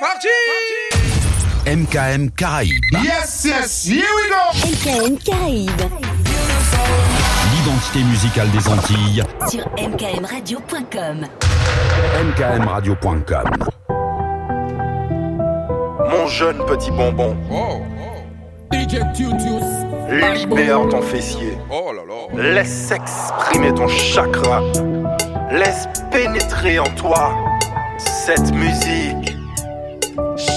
parti MKM Caraïbes. Yes, yes, here we go MKM Caraïbes. L'identité musicale des Antilles. Sur mkmradio.com. mkmradio.com. Mon jeune petit bonbon. Oh, oh. Libère ton fessier. Oh Laisse exprimer ton chakra. Laisse pénétrer en toi cette musique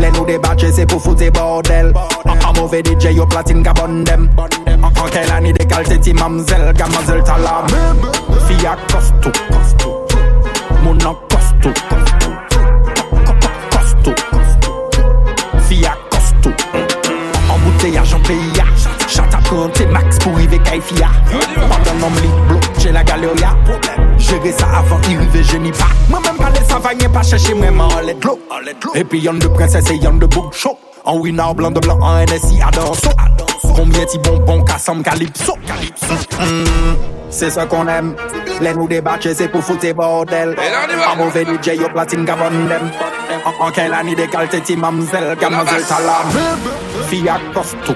Len ou de bache se pou foute bordel A mou ve DJ yo platin ka bondem A ke lan ide kalte ti mamzel Gamazel talam Fiya kostou Moun nan kostou Kostou Fiya kostou A moute ya janpe ya Chata konti max pou vive kay fiya Padan nam li blou J'ai la galerie. Gérer ça avant il rêve, je n'y pas. Moi-même, pas les savagnes, pas chercher vraiment les clous. Et puis, y'en de princesse et y'en de bouc chaud. En winner, blanc de blanc, en NSI, adore. Combien de bonbons Qu'a calypso? Calypso. Mm-hmm. C'est ce qu'on aime. Les nous débattre, c'est pour foutre bordel. En mauvais DJ, au platine, gavon En quelle année décalte, t'es mamzelle, gamazelle, salam. Fille à costaud.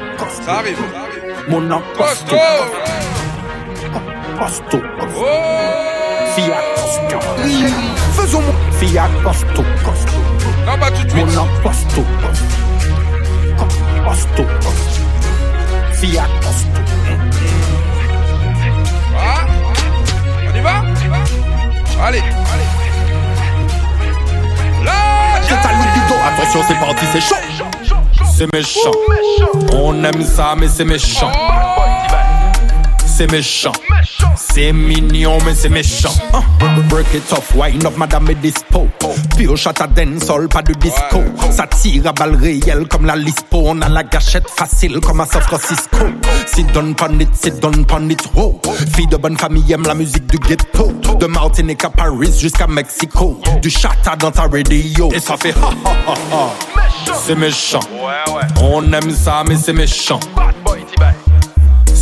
Mon nom costaud. Posto. Fiat Posto. Faisons mon Fiat Posto. Mon Posto. Posto. Fiat Posto. Ah, on y va Allez, allez. Là, attention, c'est parti, c'est chaud. C'est méchant. Oh, on aime ça, mais c'est méchant. Oh, c'est méchant. C'est mignon, mais c'est méchant. Break it off, wine up, madame est dispo. Pure shot à dancehall, pas de disco. Ça tire à balle réelle comme la lispo. On a la gâchette facile comme à San Francisco. C'est done pas c'est si donne pas Fille de bonne famille aime la musique du ghetto. De Martinique à Paris jusqu'à Mexico. Du chata dans ta radio. Et ça fait ha ha ha ha. C'est méchant. On aime ça, mais c'est méchant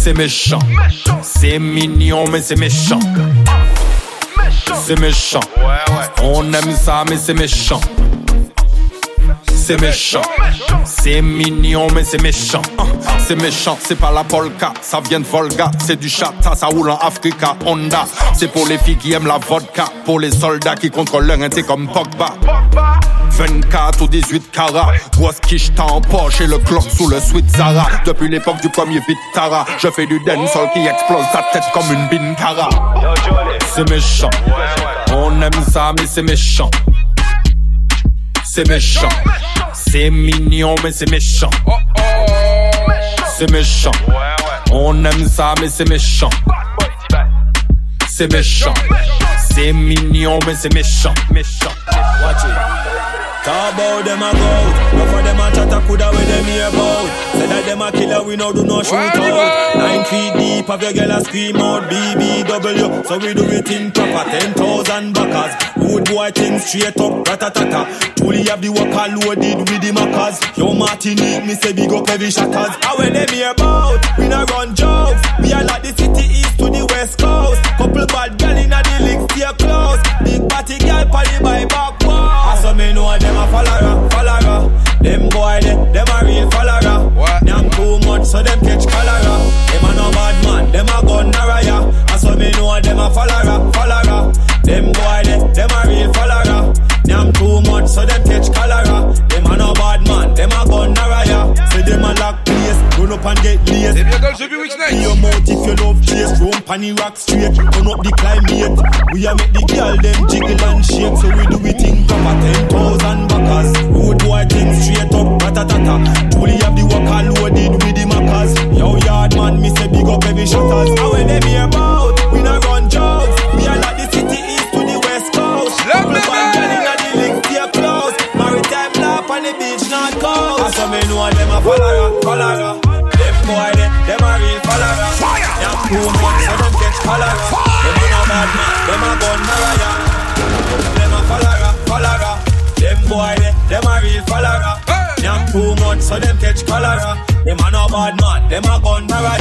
c'est méchant. C'est mignon, mais c'est méchant. C'est méchant. On aime ça, mais c'est méchant. C'est méchant. C'est mignon, mais c'est méchant. C'est méchant, c'est pas la polka, ça vient de Volga. C'est du chata, ça roule en Africa, Honda. C'est pour les filles qui aiment la vodka. Pour les soldats qui contrôlent leur c'est comme Pogba. 24 ou 18 carats. Grosse quiche t'en et le clock sous le sweet Zara. Depuis l'époque du premier Vitara, je fais du dancehall qui explose ta tête comme une bintara. C'est méchant. On aime ça, mais c'est méchant. C'est méchant. C'est mignon, mais c'est méchant. C'est méchant. On aime ça, mais c'est méchant. C'est méchant. C'est mignon, mais c'est méchant. Méchant. Talk about them about. Now for them a chat a coulda where them hear about. Say that them a killer, we now do no shoot out. Nine feet deep, have your girl a scream out BBW. So we do it in proper, ten thousand backers. Good boy thing straight up, ratatata. Truly have the worker loaded with the markers. Yo Martinique, me say big up heavy shatters. And when them hear about, we now run job. So be which night? Your mouth if you love chase, roam panny rock straight. Turn up the climate. We are make the girl them jiggle and shake. So we do we think of ten thousand backers. Road boy thing straight up, tata. Truly have the worker loaded with the markers. Yo yard man, me say big up every shutters. And when them hear about, we not run jobs. We are like the city east to the west coast. Love me, man. Eh? Maritime lap on the beach, not coast. I saw me know them a follower, follower boy them, a real follower. Fire! Them poor man, so them catch cholera. Them a no bad man, them a gun warrior. Them a follower, follower. Them boy them, them a real follower. Them poor man, so them catch cholera. Them a no bad man, them a gun warrior.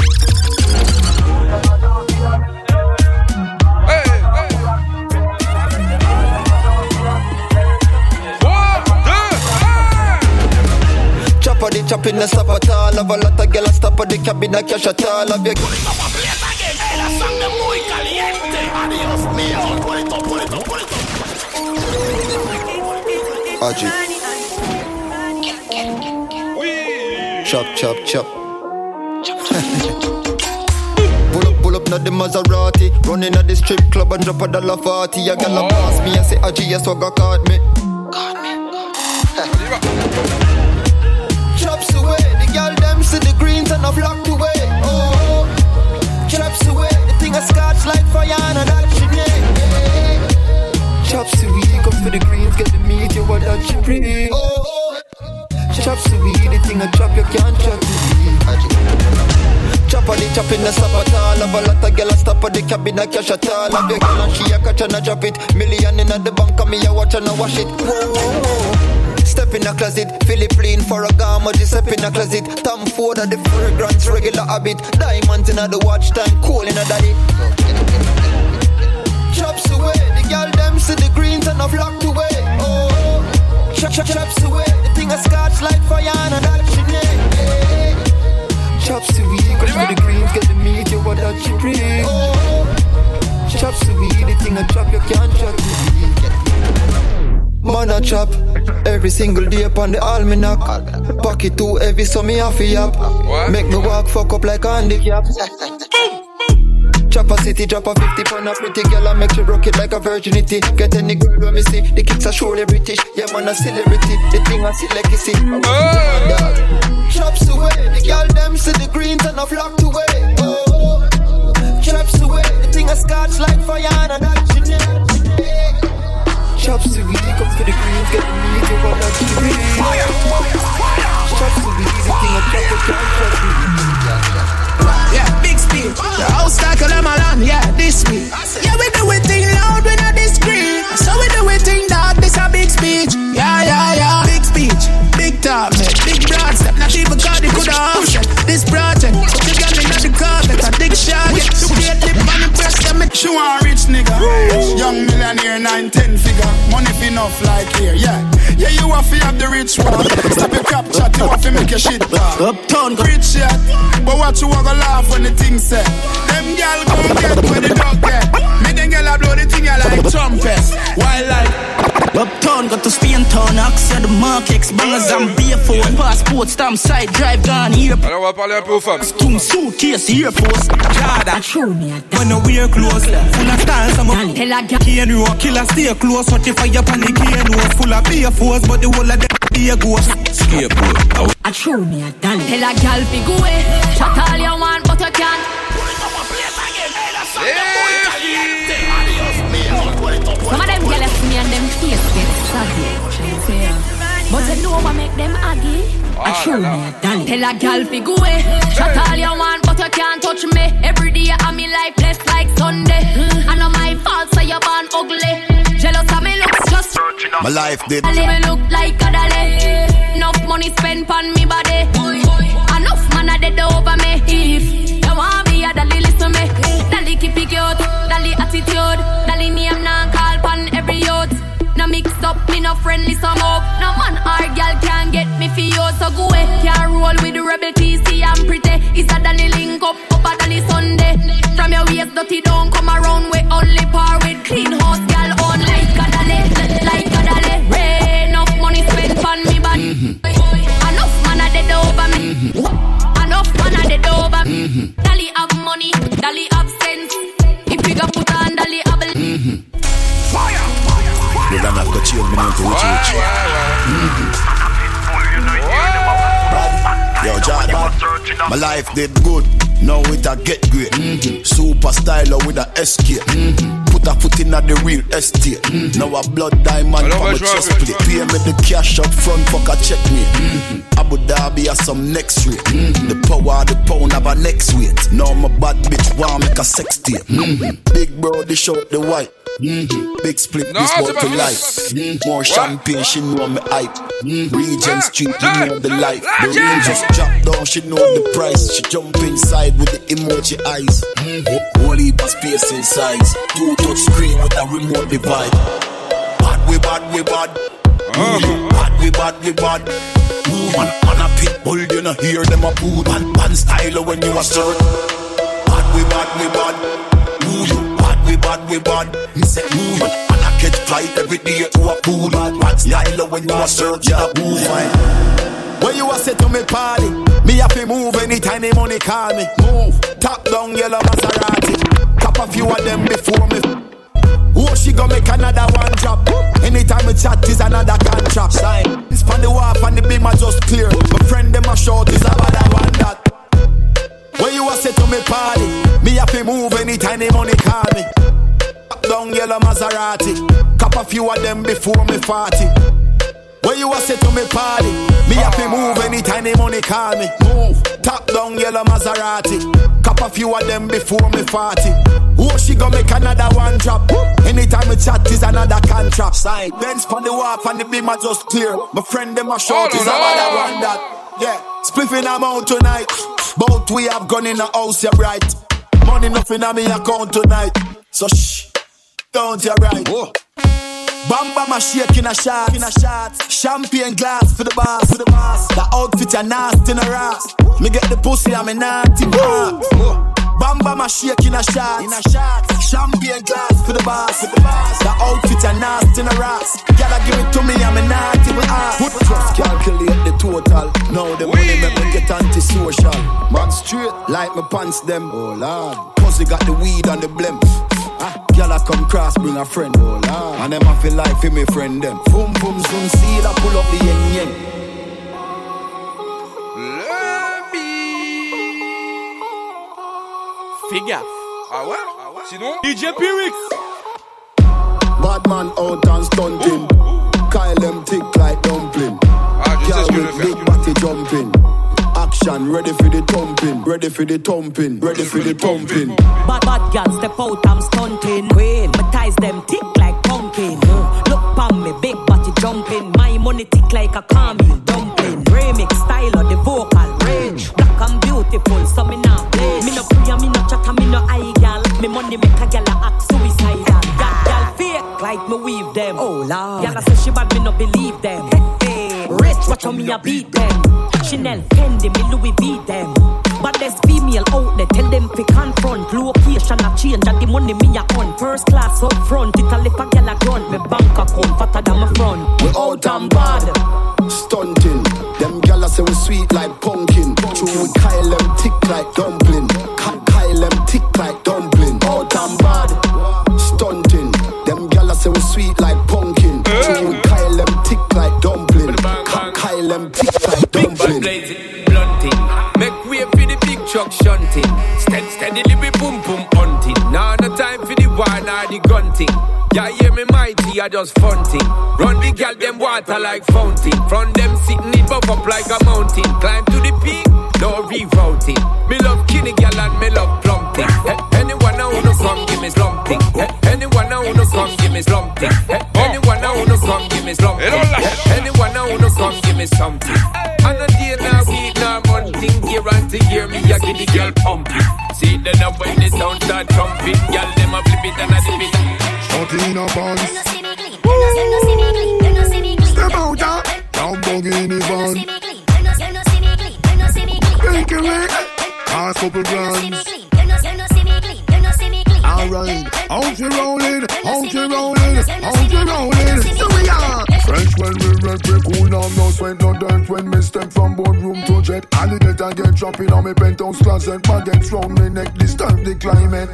for the chopping, no stop at all. Have a lot of girls stop at the cabin, I cash at all. Have you? Pull it up and play it again. Hey, la sangre muy caliente. Adiós mío. Pull it up, pull it up, pull it up. Aji. Chop, chop, chop. pull up, pull up, not the Maserati. Running at the strip club and drop a dollar forty. A gal pass me and say, Aji, yes, swagger caught me. scotch like fire and a that chimney. Chop suey, come for the greens, get the meat, you want that chimney. Oh, oh. Chop suey, the thing I chop, you can't chop me. Chop on the chop in the stop love a lot of girl stop at the cabin I cash at all Have your girl and she a catch and I drop it Million in the bank and me a watch and I wash it Whoa, whoa, whoa Step in a closet, Philipp Plein for a garment. step in a closet. Tom Ford at the fragrance, regular habit. Diamonds in the watch time, cool in a daddy. Chops away, the girl them see the greens and I have locked away. Oh, chop chop chops away, the thing I scotch like fire and that she need. Chops away, cause with the greens get the meat, you what that you breathe. Oh, chops away, the thing I chop you can't chop me. Man a chop every single day upon the almanac. Pocket too heavy, so me have to up. Make me walk fuck up like a handicap. Chop a city, drop a 50 pound a pretty girl and make she rock it like a virginity. Get any girl when me see, the kids are surely British. Yeah, man, a celebrity, the thing I see like you see. Oh. Chops away, the girl them see the greens and I locked away. Oh. Chops away, the thing I scotch like fire and I that you Chops to be come for the greens, get the meat to run I'm doing. Fire, fire. to be the thing, a the can't trust me. Yeah, big speed. The house stack of them alarm, yeah, this me. Yeah, we do it thing loud, we not discreet. So we do it thing dark, this a big speech. Yeah, yeah, yeah. Big speech, big talk, man. Big broad step, not even God, you could have This the shot. The great lip on the them make sure I'm rich nigga. Rich. Young millionaire, nine, ten figure. Money fi enough like here, yeah. Yeah, you have fi have the rich one. Stop your crap chat, you have fi make your shit talk. Uptown, rich yet. But what you wanna laugh when the thing said? Them gal come get where the dog get. Me them gal blow the thing I like trumpets. like? Uptown got to stay in town, accès de Markex, bangers and beer phone, passport, stamp, side drive, gone here. Alors on va parler un peu aux femmes. Stum, suitcase, Air Force, Jada. Show me a dance When we are close. full of styles, I'm a tell a girl. Cane rock, killer stay close, what if I up on the cane full of beer force, but the whole of them be a ghost. Skateboard. I show me a dance, Tell a gal, fi go away, chat all your But you know what make them aggy? I show me dolly. Tell a gal fi go away. Chat all you want, but you can't touch me. Every day I'm in life blessed like Sunday. I know my fault, so you're born ugly. Jealous of me looks just. My life did. I look like a dolly. Enough money spent on me body. friendly some up. No man or girl can get me for you, so go away. Can't roll with the rebel TC and pretty. Is that than link up, up than the Sunday. From your waist, dirty don't come around We only par with clean house, girl on like Adale, like Adale. Rain enough money spent on me, but mm-hmm. enough man are dead over me. Mm-hmm. Enough man are dead over me. Mm-hmm. Dali have money, Dali have sense. If we got put Yo, my life did good. Now it a get great. Mm-hmm. Super styler with a SK. Mm-hmm. Put a foot in at the real estate. Mm-hmm. Now a blood diamond from my chest plate. Pay me the cash up front, fuck a check me. Mm-hmm. Abu Dhabi has some next rate. Mm-hmm. The power, the pound have a next weight. Now my bad bitch want make a sex tape. Mm-hmm. Big bro, they show the white. Mm-hmm. Big split, no, this one for life. Mm-hmm. More champagne, she know me hype. Mm-hmm. Regent Street, you know the life. The rain just drop down, she know the price. She jump inside with the emoji eyes. Mm-hmm. space inside. Two touch screen with a remote divide. Bad, we bad, we bad. Mm-hmm. Bad, we bad, we bad. Woman on a pit bull, you know, hear them a poo. Bad, bad style when you assert. Bad, we bad, we bad. Ooh, bad, we bad. Me say, mm, and I catch flight every day to a pool. Bad, bad style when you a search yeah. a pool. Yeah. When you a say to me party, me have to move anytime the money call me. Move, top down yellow Maserati. Cop a few of them before me. Oh, she gon' make another one drop. Anytime we chat is another contract. Sign. Span the wharf and the beam are just clear. My friend them a short is a that one that say to me party. Me have to move anytime tiny money call me. Down yellow Maserati. Cop a few of them before me party. When you a say to me party, me have to move anytime tiny money call me. Move. Top down yellow Maserati. Cop a few of them before me party. Oh, she gonna make another one drop. Anytime we chat is another contract. sign. Benz from the wharf and the beam I just clear. My friend them a short is another one that. Yeah, spliffing I'm on tonight. Both we have gone in the house, yeah right. Money nothing on me account tonight. So shh, don't you right. Whoa. Bamba my shake in a shot, in a shot. Champagne glass for the boss, for the boss. The outfit are nasty in a rat. Me get the pussy, I'm a naughty Bamba bam a shake in a shot. In a shot. Champagne glass for the boss. For the, boss. the outfit a nasty in a rocks. Gotta give it to me, I'm a naughty with ah. ass. Put trust, calculate the total. Now the money make me get antisocial. Man straight like my pants them. Oh lord. Pussy got the weed and the blimp. Ah, girl a come cross, bring a friend. Oh, Lord. And them a feel like for me friend them. Boom boom zoom, see I pull up the yen yen. fais gaffe. Ah ouais? Ah ouais? Sinon, DJ Piwyx. Batman out and stunting. Kyle M tick like dumpling. Ah, je sais ce que je big jumping. Action, ready for the thumping, ready for the thumping, ready for the thumping. Bad bad girl, step out, I'm stunting. Queen, my ties them tick like pumpkin. Look pon me, big body jumping. My money tick like a caramel dumpling. Remix style of the vote beautiful, so me nah play. Me no pray, me no chat, me no eye, gal. Me money make a gal act suicidal. Gal, gal fake like me weave them. Oh lord, gal say she bad, me no believe them. Rich, watch how me a beat them. Chanel, Fendi, me Louis V them. But there's female out there, tell them fi confront. Location a change, and the money me a on. First class up front, it a lip a gal a grunt. Me bank account fatter than my front. We out and bad, stunting. Them gal say we sweet like pumpkin. True, we Kyle them tick like dumpling. Kyle them tick like dumpling. Out and bad, stunting. Them gal say we sweet like pumpkin. True, we Kyle them tick like dumpling. Kyle them tick like dumpling. Yeah, hear me mighty, I just fronting. Run the gal them water like fountain. From them sitting it buff up like a mountain. Climb to the peak, no rerouting. Me love kinny gal and me love plumping. anyone now who no come give me slumping. anyone now who no come give me slumping. anyone now who no come give me slumping. anyone now who no come give me something. On a day now we now monthing year and to year me a give the girl pumping. See then uh, when the sound start jumping, gal them a flip it and a dip it or clean up on. Step out, in the van. Take away, pass couple grams. Alright, out you rolling, out you rolling, out you rolling. Here we are. Fresh when we we cool now, no sweat, no dirt When we step from boardroom to jet Alligator get dropping on me penthouse closet Baguettes round me neck, disturb the climate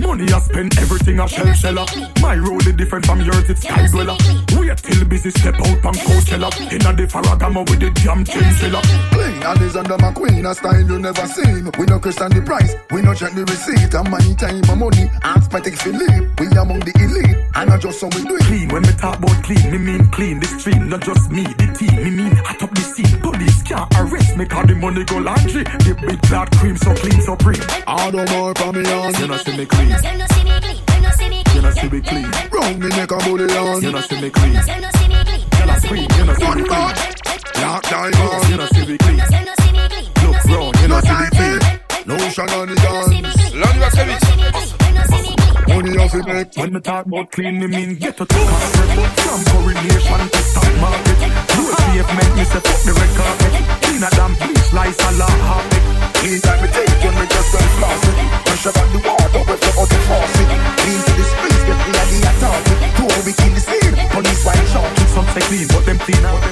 Money I spend, everything I shell seller My road is different from yours, it's sky dweller Wait till busy, step out from Coachella Inna the Ferragamo with the jam chinchilla Clean, Alexander McQueen, a style you never seen We no question the price, we no check the receipt And my time my money, ask Patek Philippe We among the elite, and not just so we do it Clean, when me talk about clean, me mean clean clean the stream, not just me, the team. Me mean, hot up the scene. Police can't arrest me, cause the money go laundry. The big cloud cream so clean, so bring. I don't more from me on. You not see me clean. You not see me clean. You not see me clean. Wrong me neck a bully on. You not see me clean. You not see me clean. You not see me clean. You not see me clean. Black diamond. You not see me clean. Look round. You not see me clean. No shot on the guns. L'anniversaire vite. Money off it make when me talk about clean me mean get to the carpet From coronation to stock market Do a pavement, me say up the red carpet Clean a damn bleach, slice a lot harpic Clean like me take when me just run floss it Pressure on the water, wet the other faucet Clean to the streets, get me a the attack Two we clean the scene, police white chalk Some say clean, but them clean out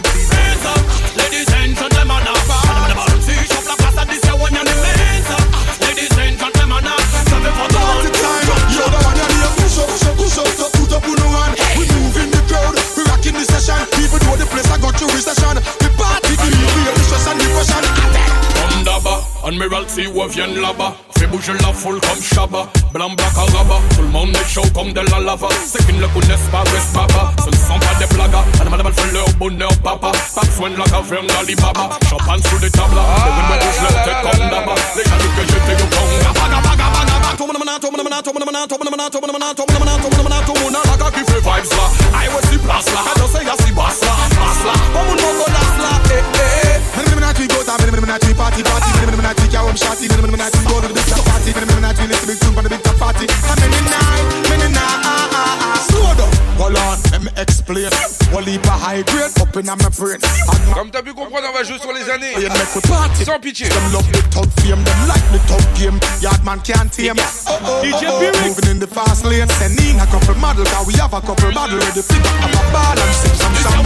Ladies and gentlemen, I'm a man of the bar Switch up the class and this is one of the shout up, put up on the one. We moving the crowd, we rocking the session. People know the place I got to recession. The party, the real, the stress and depression. Bandaba, Admiralty, Wavian Laba. Fais bouger la foule comme Shabba. Blanc, black, arabe. Tout le monde est chaud comme de la lava. Ceux qui ne le connaissent pas, restent baba. Ce ne sont pas des plagas. Madame, madame, fait leur bonheur, papa. Pas besoin de la caverne d'Alibaba. Champagne sous les tables. Les windows, je leur tête comme d'abord. Les gens que j'étais au Congo. Hold on explain. Wally pas high grade, up in my brain. Comme t'as pu comprendre, on va jouer sur les années. Sans pitié. Them love the tough fame, them like the tough game. Yard man can't tame. DJ oh, oh, oh, oh moving in the fast lane. Sending a couple model, cause we have a couple model ready for. up a ball and sip some some.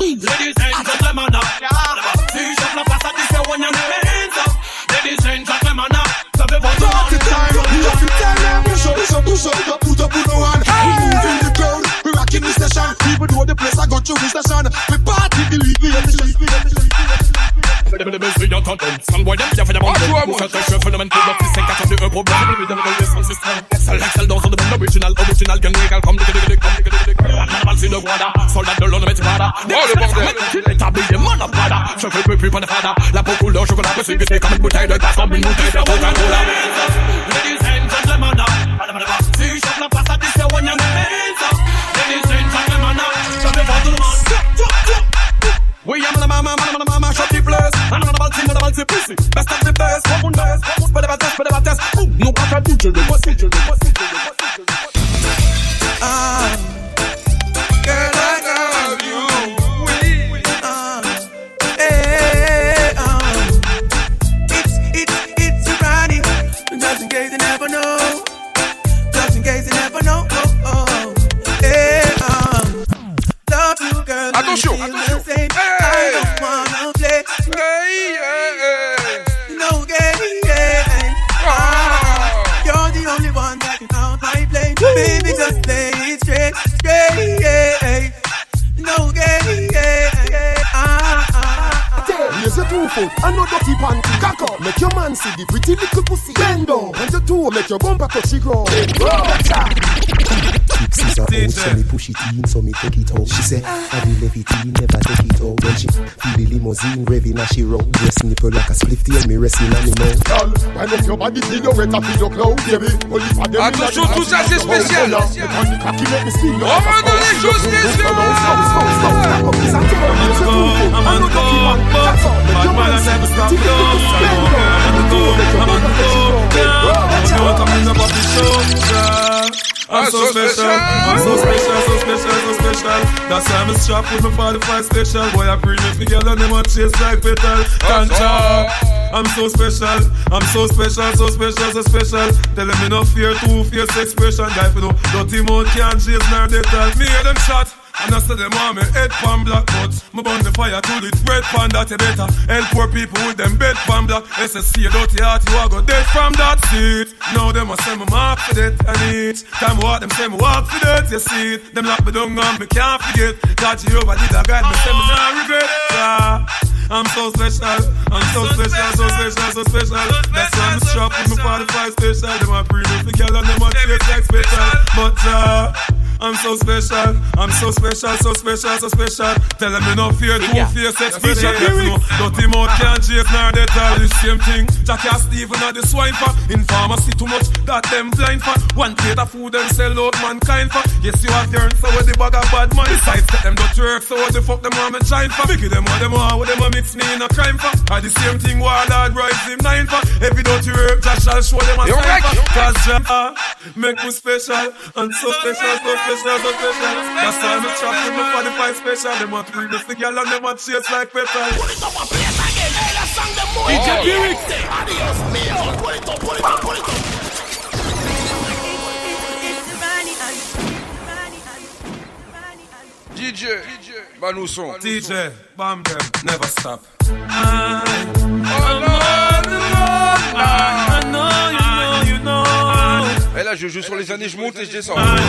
Ladies and ah. gentlemen, si je la place à 10, i one and hands up. Ladies and gentlemen, savez-vous? Don't have the time, you have to tell them. up, push up, push up, push up session. Even though the place I got through this session, we party illegally. Dem Ladies and gentlemen, We are mama, mama, mama, mama, shut the place. I'm not about to, not about to pussy. Best of the best, come on, best. Better test, better test. Boom, no, I can't do it. What's it, what's it, what's it, what's it, what's it. Baby, just lay it straight, straight, yeah. No game, yeah. Use your two foot and not dirty panty cock up. Make your man see the pretty little pussy bend down. And your two make your bumper touch the ground. Six is a old, so me push it in, so me take it out. She say, I be levity, never take it out. When she feel the limousine revving as she roll, dress nipple like a split and me resting on me mouth. Girl, why not your body feel your wet up in your clown, baby? Attention, tout ça c'est spécial. I On veut dans les choses spéciales. Bad man, I never stop now. I'm on the go, I'm on the go now. I'm not coming up off the shoulder. I'm so special, I'm so special, so special, so special. That's why I'm a strap with my body five special. Boy, I bring it together, they want chase like petal. Can't talk. I'm so special, I'm so special, so special, so special. Tell them me no fear, two fierce expression. Guy, you know, dirty mouth can't chase nor they tell me. Hear them shot. And I said them want me head pan black But my burn the fire to the red pan that you better Help poor people with them bed pan black SSC a dirty heart you a go dead from that seat Now them a send me mark for that and eat. Time what them say me walk for that you see it Them lock me down and me can't forget God Jehovah did a guide me send me not regret yeah. I'm so special, I'm so, so special, special, so special, so special. That's why I'm strapped with my 45 special. Them a pre-roof, the girl on them a taste like special. But uh, I'm so special, I'm so special, so special, so special. Tell them you no fear, two yeah. fear, sex, fear, no. Dirty mouth can't chase, nor they tell the same thing. Jackie and Steven are the swine for. In pharmacy too much, that them blind for. One plate of food them sell out mankind for. Yes, you have learned so Where the bag of bad money Besides, get them don't work. so what the fuck them want me shine for? Make them what them want, what them a mix me in a crime for. Are the same thing, Warlord rise him nine for. If Every dirty herb, Josh shall show them a sign for. Cause Jah make me special, and so special, so special special, so special. Last time I trapped with the 45 special. They want bring the girl and they want chase like pepper. Pull it up and play again. Hey, that song them more. DJ Lyric. Adios, mio. Pull it up, pull it up, pull it up. DJ, DJ, bah nous sommes. DJ, bam them, never stop. I, am on the Lord là, je joue sur les années, je monte et je descends. Oh.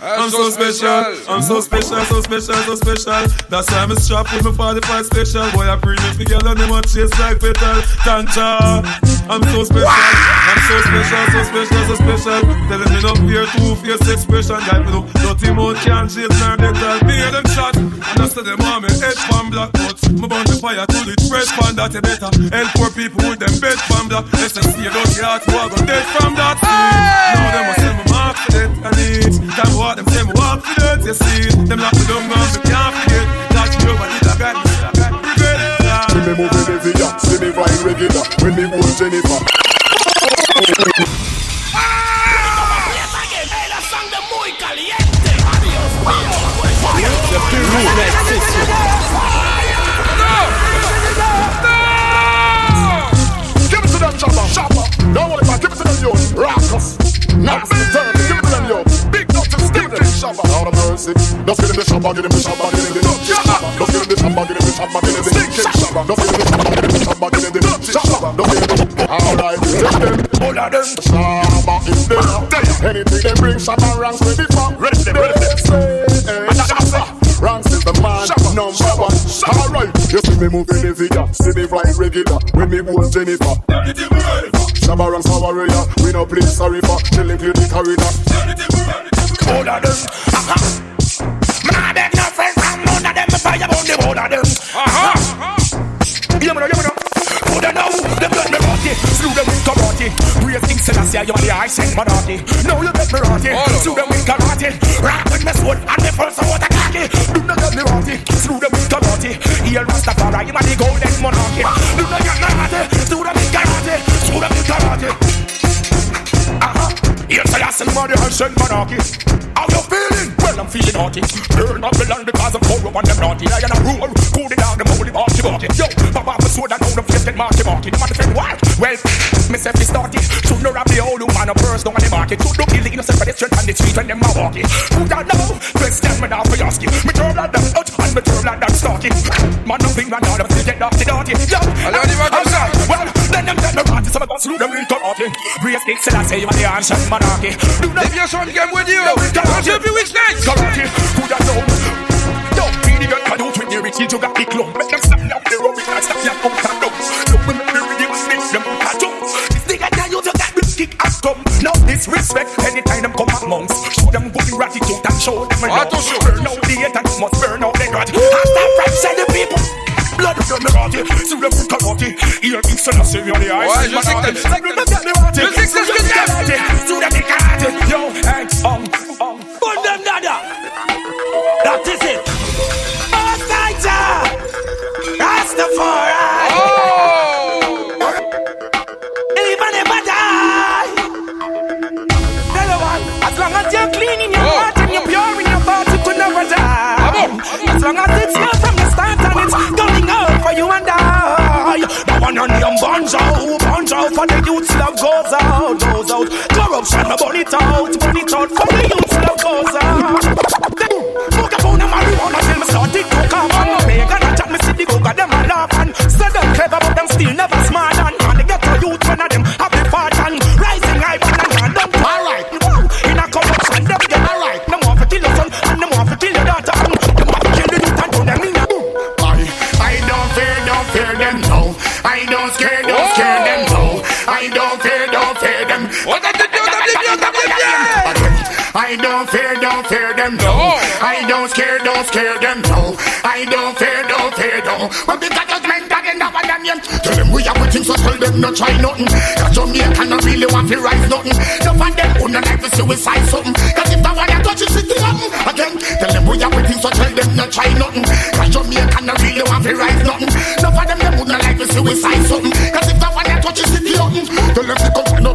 I'm so, special, I'm so special, so special, so special. That's why I'm strapped with my 45 special. Boy, I bring it together and they want chase like petal. Thank I'm so special, I'm so special, so special, so special. Telling me no fear, two face expression. Guy, me no dirty mouth can't chase my petal. Me hear them shot, and after them on me head from black butts. Me burn the fire till it fresh from that. You better help poor people with them bed from that. Let's just see you don't get out, you are gonna dead from that. Now them must send me mark for death and it. Time apart, them say walk the earth, you see Them lock me down, man, me can't forget. Touch me over, did I get See me moving heavier, see me flying regular, when me hold Jennifer. Give it to them, chopper, chopper. Don't worry about give it to them, you rascals. Nasty, dirty shabba. Out of mercy. don't get in the shabba, get in the shabba, get in the nut Don't get in the shabba, get in the shabba, get in the stick Don't get in the shabba, get in the shabba, get in the nut shabba. Just get in the Alright, take them. All of them. Shabba is there. Anything they bring, shabba ranks with it from. Ready them, ready them. Ranks is the man, number one. Alright, you see me moving the vigor, see me flying regular. When me was Jennifer, everything we ready for. Shabba ranks, how are you? We no play sorry for. Chilling clear the corridor. Everything we ready both of them. Uh-huh. Man, I beg nothing from none of them. If I the both of them. Uh-huh. uh-huh. uh-huh. Yeah, man, yeah, man. Put them down, Them let me rot it. Slew them with karate. Real things to last year, you the ice and Manati. Now you get me rot it. Slew them with karate. Rock with my sword and the first of what I Do not get me rot it. Slew them with karate. Heal Rastafari, you are the golden monarchy. Do not get me rot it. Slew them with karate. Slew them with karate. You tell us I asked somebody, I said, Monarchy. How you feeling? while I'm feeling naughty. Burn up the land because I'm poor on them naughty. I am a roar. Cool the dog, the moldy barky barky. Yo, pop off the sword and hold them fist and marky marky. No matter friend, why? Well, me self is naughty. Should not have the old man a purse down on the market. Should not kill the innocent pedestrian on the street when them are walking. Who don't know? Question me now for your skin. Me turn like that out and me turn like that stalking. Man, nothing man, I'm them dead, naughty, naughty. Yo, I am the Well, then them get me party, so me go slew them into naughty. Brace kicks and I say you are the answer, monarchy. Do not. If your son came with you, don't you be weak next authority. Good Don't be the girl can do when you you got the clump. Make them stop now, they're rubbing and stop the them This nigga tell you that bitch kick ass come. No disrespect, anytime them come amongst. Show them good gratitude and show them Burn out the hate and must burn out the grudge. people. Blood of the yo, oh. out, for the youths love goes out, goes out. Corruption, burn it out, burn it out. don't fear, don't fear them, no. I don't scare, don't scare them, no. I don't fear, don't fear, no. But the judgment again, that one them, yeah. Tell them we are with so tell them not try nothing. Cause Jamaica not really want to rise nothing. No for them, would not like to suicide something. Cause if I want to touch it, sit nothing. Again, tell them we are with so tell them not try nothing. Cause Jamaica not really want to rise nothing. No for them, them would not like to suicide something. Cause if I want to touch it, sit nothing. Tell them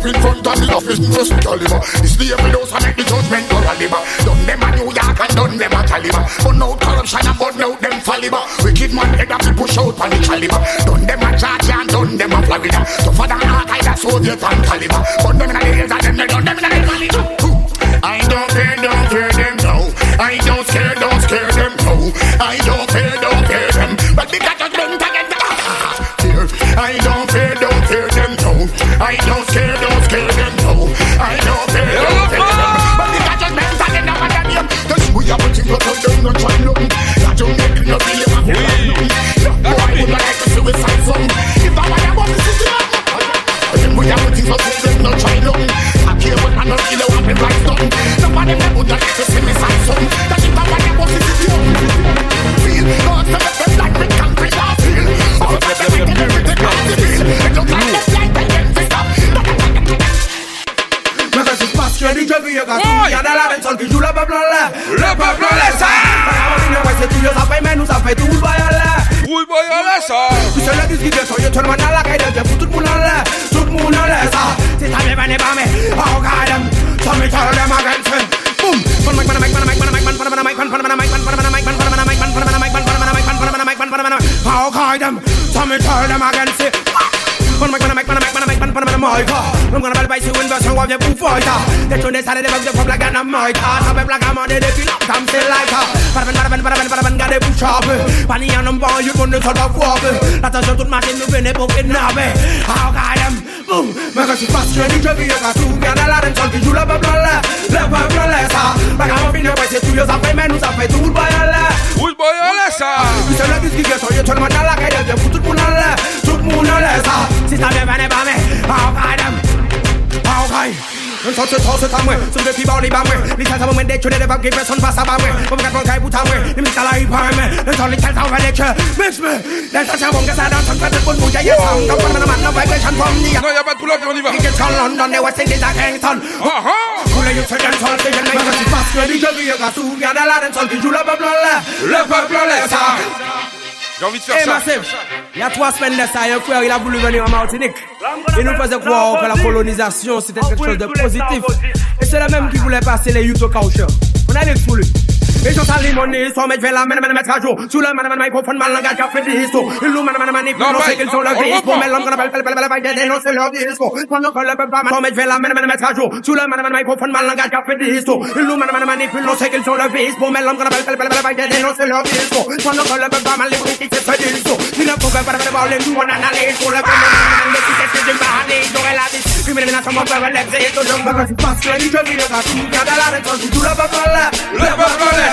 up in front of the office First we caliber It's the every dose I make the judgment or a Done them a New York and done them a caliber Burn out corruption and burn out them fallible Wicked man head up and push out on the caliber Done them a Georgia and done them a Florida So Tougher than Archive, that's Soviet and caliber Burn them in the hills and then they done them in the caliber I don't care, don't care them, no I don't scare, don't scare them, no I don't care, don't care them But they got judgment again I don't care, don't care them, no I don't fait tout roule by Allah Roule by Allah ça Puis c'est la disque de son yo tout le monde en la caille de fou tout le monde en l'air Tout le monde en l'air ça C'est ta mère n'est pas mais Oh god them Tell me tell them again friend Boom Pan mic pan mic pan mic pan mic pan pan mic pan pan mic pan pan mic pan pan mic pan pan mic pan pan mic pan pan mic pan pan mic pan pan mic Oh god them Tell me tell them again say Pan mic pan mic pan mic man man my car I'm gonna buy you in version of your boot fighter The tune is the bug the pop like an America black I'm on it if you like I'm still like her Paraben paraben paraben paraben got a boot shop Pani and I'm boy you gonna talk of walk That's a shot to Martin to win a book in Nabe How got him Boom Mega she fast ready to be a gatsu Get a lot and talk to you love a brother Love a brother Like I'm a video by say two years after men who's after two by a less Who's by a less You say let this gig so you turn my dollar Get a foot to put on less no lesser Sister never never ban me How high them How high Nous sommes tous ce temps, nous sommes depuis Bali, Bamwe. Les gens sont des chouettes, les gens sont pas sabamwe. Nous sommes des chouettes, nous sommes des chouettes, nous sommes des chouettes, nous sommes des chouettes, nous sommes des chouettes, nous sommes des chouettes, nous sommes des chouettes, nous sommes des chouettes, nous sommes des chouettes, nous sommes des chouettes, nous sommes des chouettes, nous sommes des chouettes, nous sommes des chouettes, nous sommes des chouettes, nous sommes des chouettes, nous sommes des J'ai envie de faire eh, ça. il y a trois semaines de il a voulu venir en Martinique. Il nous faisait croire que la colonisation, c'était quelque chose de positif. Et c'est le même qui voulait passer les Yuto coucheurs. On a des foules. Et je salis mon histoire, mais je vais la mener, mettre à jour. Sous le man, man, microphone, mal langage, café disto. Ils l'ont, man, man, man, on sait qu'ils sont le discours. Mais l'homme, belle, belle, belle, belle, dénoncer leur discours. Pendant que le peuple va mais je vais la mener, mettre à jour. Sous le man, man, microphone, mal langage, café disto. Ils l'ont, man, man, man, on sait qu'ils sont le discours. Mais l'homme, belle, belle, belle, belle, dénoncer leur discours. Pendant que le peuple va mal, les bruits qui se fait disto. Ils ne pouvaient pas voir les nous, on analyse pour le peuple, c'est que je parlais, j'aurais la vie. Puis mes menaces, mon peuple, les billets, tout le monde. Parce que je vis le gars, tout le monde, la réponse, tout le peuple, le peuple,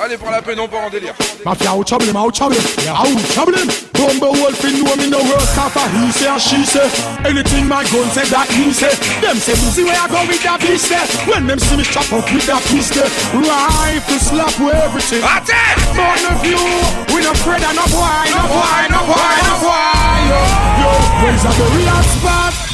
Allez pour la peine, on part en délire. Mafia, out trouble him, out trouble him, yeah. out trouble him. Bumble wolf in the me no worse half he say and she say. Anything my gun say that he say. Them say busy where I go with that beast say. When them see me chop up with that beast say. Rifle slap with everything. At it! None of you, we no afraid of no boy, no boy, no boy, no boy. Yo, yo, where's the real spot?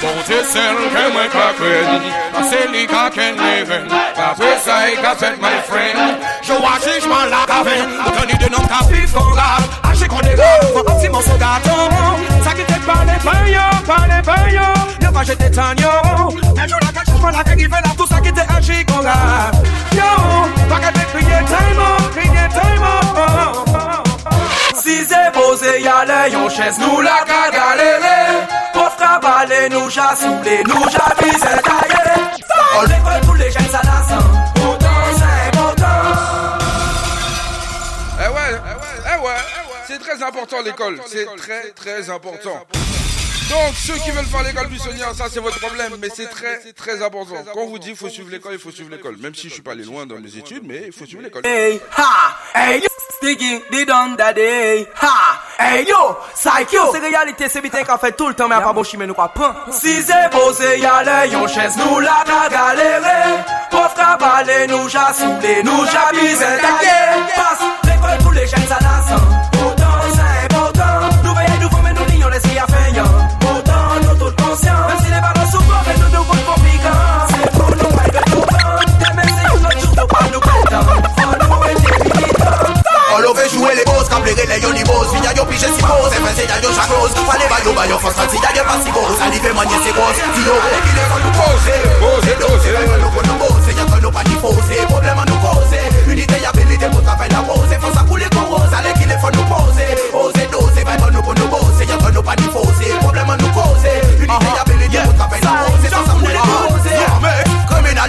Don't you sell pa kwen Pase li ka ken can Pa pwe That's e I fet my friend Jo wache jman la ka ven Tani de nom ka pif kon gav Ache kon de gav Fwa ansi mon so gaton Sa ki te pale pan yo Pale pan yo Yo pa jete tan yo Men jo la ka jman la ke give la Tout sa ki te ache kon gav Yo Pa ka time on Kriye time on Si pose yale Yon ches nous la ka Allez, nous j'assoulez, nous j'avise visé taillé. On l'école pour les jeunes, ça la sent. Pourtant, c'est important. Eh ouais, eh ouais, eh ouais. C'est très important l'école, c'est très très important. Donc ceux qui veulent faire l'école buissonnière, ça c'est votre problème, mais c'est très très important. Quand on vous dit il faut suivre l'école, il faut suivre l'école. Même si je suis pas allé loin dans mes études, mais il faut suivre l'école. Hey ha, hey yo, sticky, they daddy, that day. Ha, hey yo, psycho. C'est réalité, c'est vite, qu'on fait tout le temps, mais à pas bon chimé nous quoi prend. Si c'est posé, y aller, yon chaise nous la na galéré. Pauvre cabaler, nous jassoulé, nous jabisé, Parce Passe l'école tous les jeunes ça sang. Pourtant, c'est important. Nous veillons, nous formons, nous lions les filles à feignant. conscience. Même si les ballons sont forts, mais nous nous voulons pour migrants. C'est pour nous, ouais, de tout vent. Des messieurs, notre jour, nous pas nous pétons. Faut nous être militants. On l'en fait jouer les bosses, quand plairer les yonibos. Vigna yo pige si pose, et fais y'a yo chacose. Fallait bayo bayo, force quand si y'a yo pas si pose. Allez, fais manier ses grosses. Tio, à nous causer. Unité, y'a habilité pour travailler la pose. Force à couler qu'on rose. Allez, qu'il les fois nous poser. Oser, doser, va nous pour nous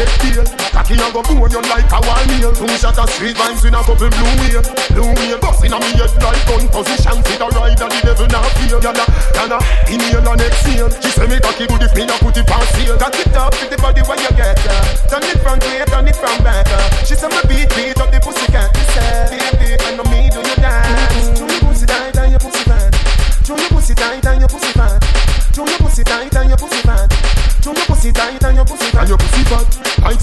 get tail Cocky a go bone you like a meal. Two shot of street vibes in a couple blue wheel Blue wheel bust in a me head like gun position Sit See ride rider the devil not feel Yana, yana, inhale and exhale She say me cocky good if me a put it on sale Got it up with the body where you get ya Turn it from way, turn it from back She say me beat, beat up the pussy cat She say, baby, I know me do you dance Chew your pussy tight and your pussy fat Chew your pussy tight and your pussy fat Chew your pussy tight and your pussy fat Chew your pussy tight and your pussy fat And your pussy fat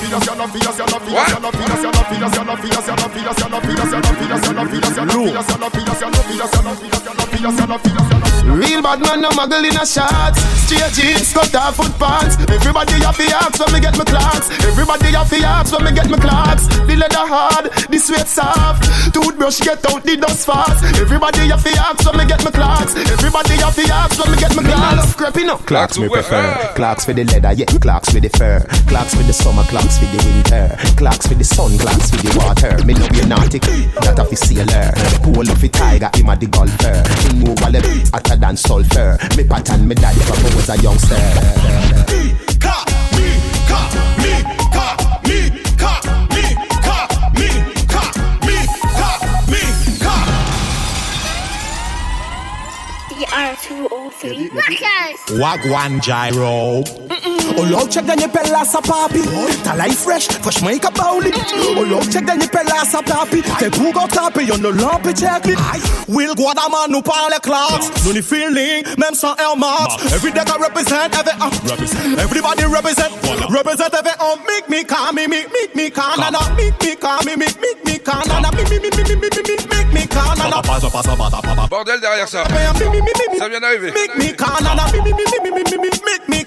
Real bad man, no muggle in a shots. Straight jeans, cut off foot pants. Everybody have the axe when me get my clocks. Everybody have the axe when me get my clocks. The leather hard, the sweat soft. Toothbrush get out the dust fast. Everybody have to ask when me get my clocks. Everybody have to ask when me get my clocks. Crepping up. Clocks me prefer. Clocks for the leather, yeah. Clocks for the fur. Clocks for the summer, clocks for the winter. Clocks for the sun, clocks for the water. Me love you naughty, that a fi sailor. Pool of a tiger, him a the golfer. Him move all the hotter than sulfur. Me pattern me daddy from was a youngster. Clock, me, clock. R203. Wagwan Gyro. O lò chek denye pella sa papi Talay fresh, freshman i ka bauli O lò chek denye pella sa papi Te pou gò trape, yon lò lampi chek mi Will Guadaman nou pa le klaks Nou ni feeling, mem san Air Max Every day I represent, every uh, Everybody represent, represent every uh, Make me calm, me, me, make me calm Nana, make me calm, me, make me calm Nana, make me, me, me, me, me, me, make me calm Nana Bordel derrière ça Ça vient d'arriver Make me calm, nana, me, me, me, me, me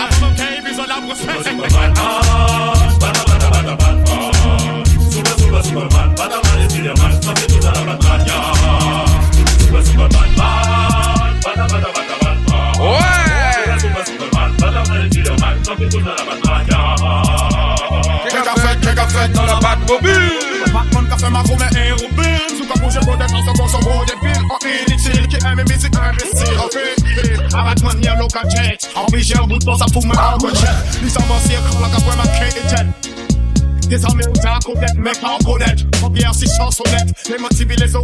Avant qu'il Batman, la prospect Superman Bada Batman Super super Superman Bada bada Spiderman Stop it to the Batman Super Superman Bada bada bada Batman Super Superman Bada bada Spiderman Stop it to the Batman Kick a fête, kick a Batman ka fè ma koume e Robin Sou ka pouje kodet an se bon son bon defil An initil ki eme mizik investi An fil, a Batman yellow ka jet An pi un bout bon sa pou mè an go jet Li sa man siye kou la ka pwè ma kè e Désormais on connaître, mec six chansonnette les motivés les dans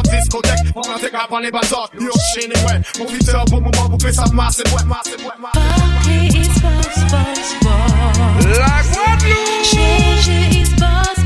discothèque On intégra par les bazards, New York, Chine et ouais Bon viteur, bon moment pour que ça masse et ouais, masse et ouais, masse La Guadeloupe Chez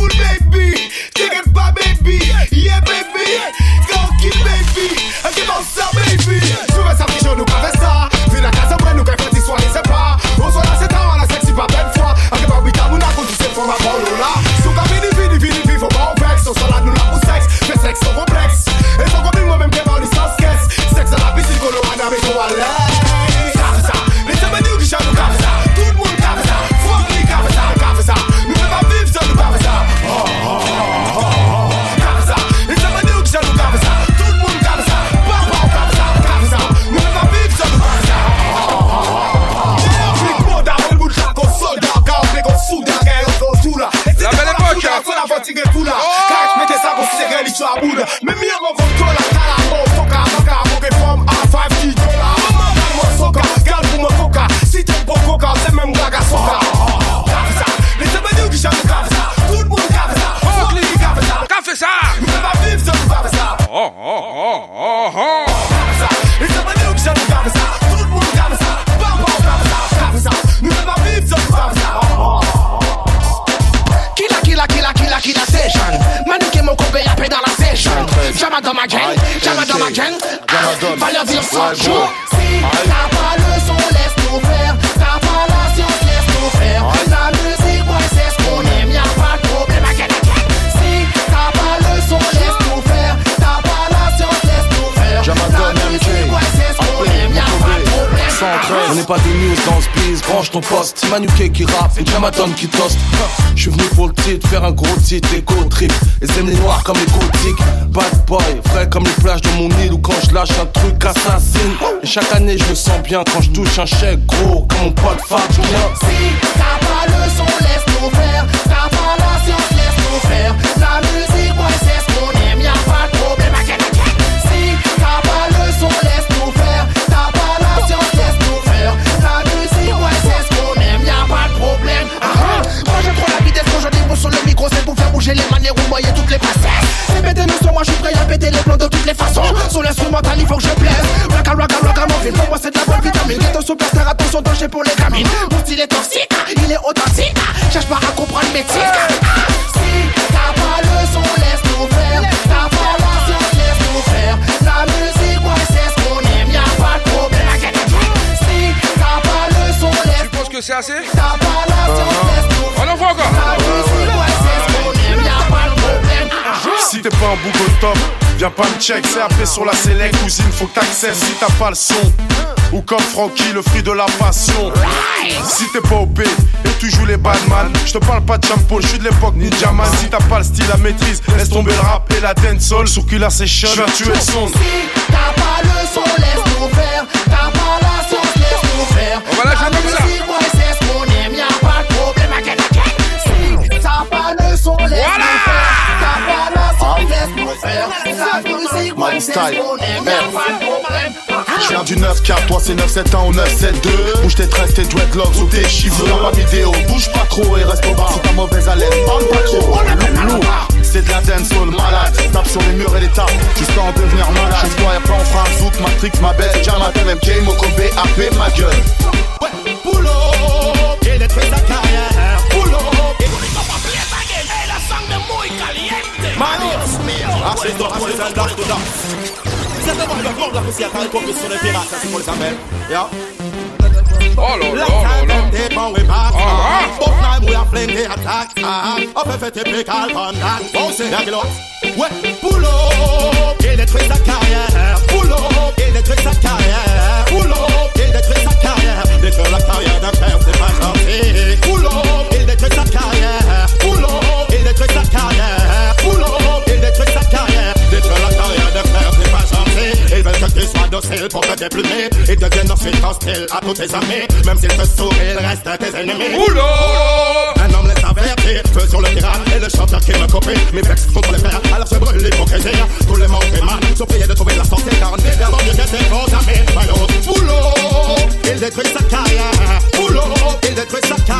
cool, baby. Take it back, baby. Yeah, baby. can't keep baby. I give out ça, baby. Tu veux ça, puis je nous pas ça. Vu la casa, moi, nous, qu'elle fait des soirées, c'est pas. Bonsoir, c'est ta babuda Si t'as pas le son, laisse-nous faire. T'as pas la science, laisse-nous faire. La musique, moi c'est ce qu'on aime, y'a pas de problème. Si t'as pas le son, laisse-nous faire. T'as pas la science, laisse-nous faire. La musique, moi c'est ce qu'on aime, y'a pas de problème. On n'est pas des news dans change ton poste. qui rappe et Jamaton qui toste. Je suis venu pour le titre, faire un gros titre, éco trip. Et j'aime les noirs comme les gothiques. Bad boy, vrai comme les plages de mon île ou quand je lâche un truc assassine. Et chaque année je me sens bien quand je touche un chèque gros comme mon pote Fat. Si t'as pas le son, laisse-nous faire. T'as pas la science, laisse-nous faire. La musique, ouais, c'est chez les manières où voyez toutes les facettes C'est pété mais sur moi je suis prêt à péter les plans de toutes les façons Sur l'instrumental il faut que je plaise Raka raka mon morphine Pour moi c'est de la bonne vitamine Ghetto superstar attention danger pour les gamines Mon style est toxique, il est authentique Cherche pas à comprendre mes tics Si t'as pas le son laisse nous faire T'as pas la science laisse nous faire La musique moi c'est ce qu'on aime Y'a pas de problème Si t'as pas le son laisse nous Tu penses que c'est assez T'as pas la Si t'es pas un bouc top, viens pas me check. C'est appelé sur la select, cousine, faut que t'accèdes si t'as pas le son. Ou comme Frankie, le fruit de la passion. Si t'es pas OP et tu joues les badman, je te parle pas de champo, je suis de l'époque Ninja Man. Si t'as pas le style, la maîtrise, laisse tomber le rap et la dancehall. Sur qui la session, je tuer son. Si t'as pas le son, laisse nous faire. T'as pas la sauce, laisse nous faire. On va la un Style, ah. Je viens du 9-4, toi c'est 9-7-1 ou 9-7-2 Bouge tes tresses, tes dreadlocks ou tes chiffres Dans ma vidéo, bouge pas trop et reste au bas C'est ta mauvaise haleine, parle pas trop oh c'est de la dancehall malade Tape sur les murs et les tapes, jusqu'à en devenir malade Chez toi et après on fera zouk, Matrix, ma belle game, MK, Moko, BAP, ma gueule Ouais, Boulot Boulot et détruis carrière et la sang de mouille Manif Achète toi C'est un monde là à quand ils pirates c'est pour les amènes Oh the attack uh-huh. Pull up Et détruit sa carrière Pull up Pull up Et détruit sa carrière Détruire la il détruit sa carrière. Boulot, il détruit sa carrière. Détruire la carrière de frère, c'est pas gentil. Ils veulent que tu sois docile pour te déplumer. Ils deviennent ensuite hostiles à tous tes amis. Même s'ils te sourient, ils restent tes ennemis. Boulot, un homme laisse avertir. Feu sur le tirage et le chanteur qui me copie. Mes vex contre les fers, alors je brûle l'hypocrisie. Tous les membres fait mal sont priés de trouver la sortie car on est bien mieux que tes faux amis. Boulot, il détruit sa carrière. Boulot, il détruit sa carrière.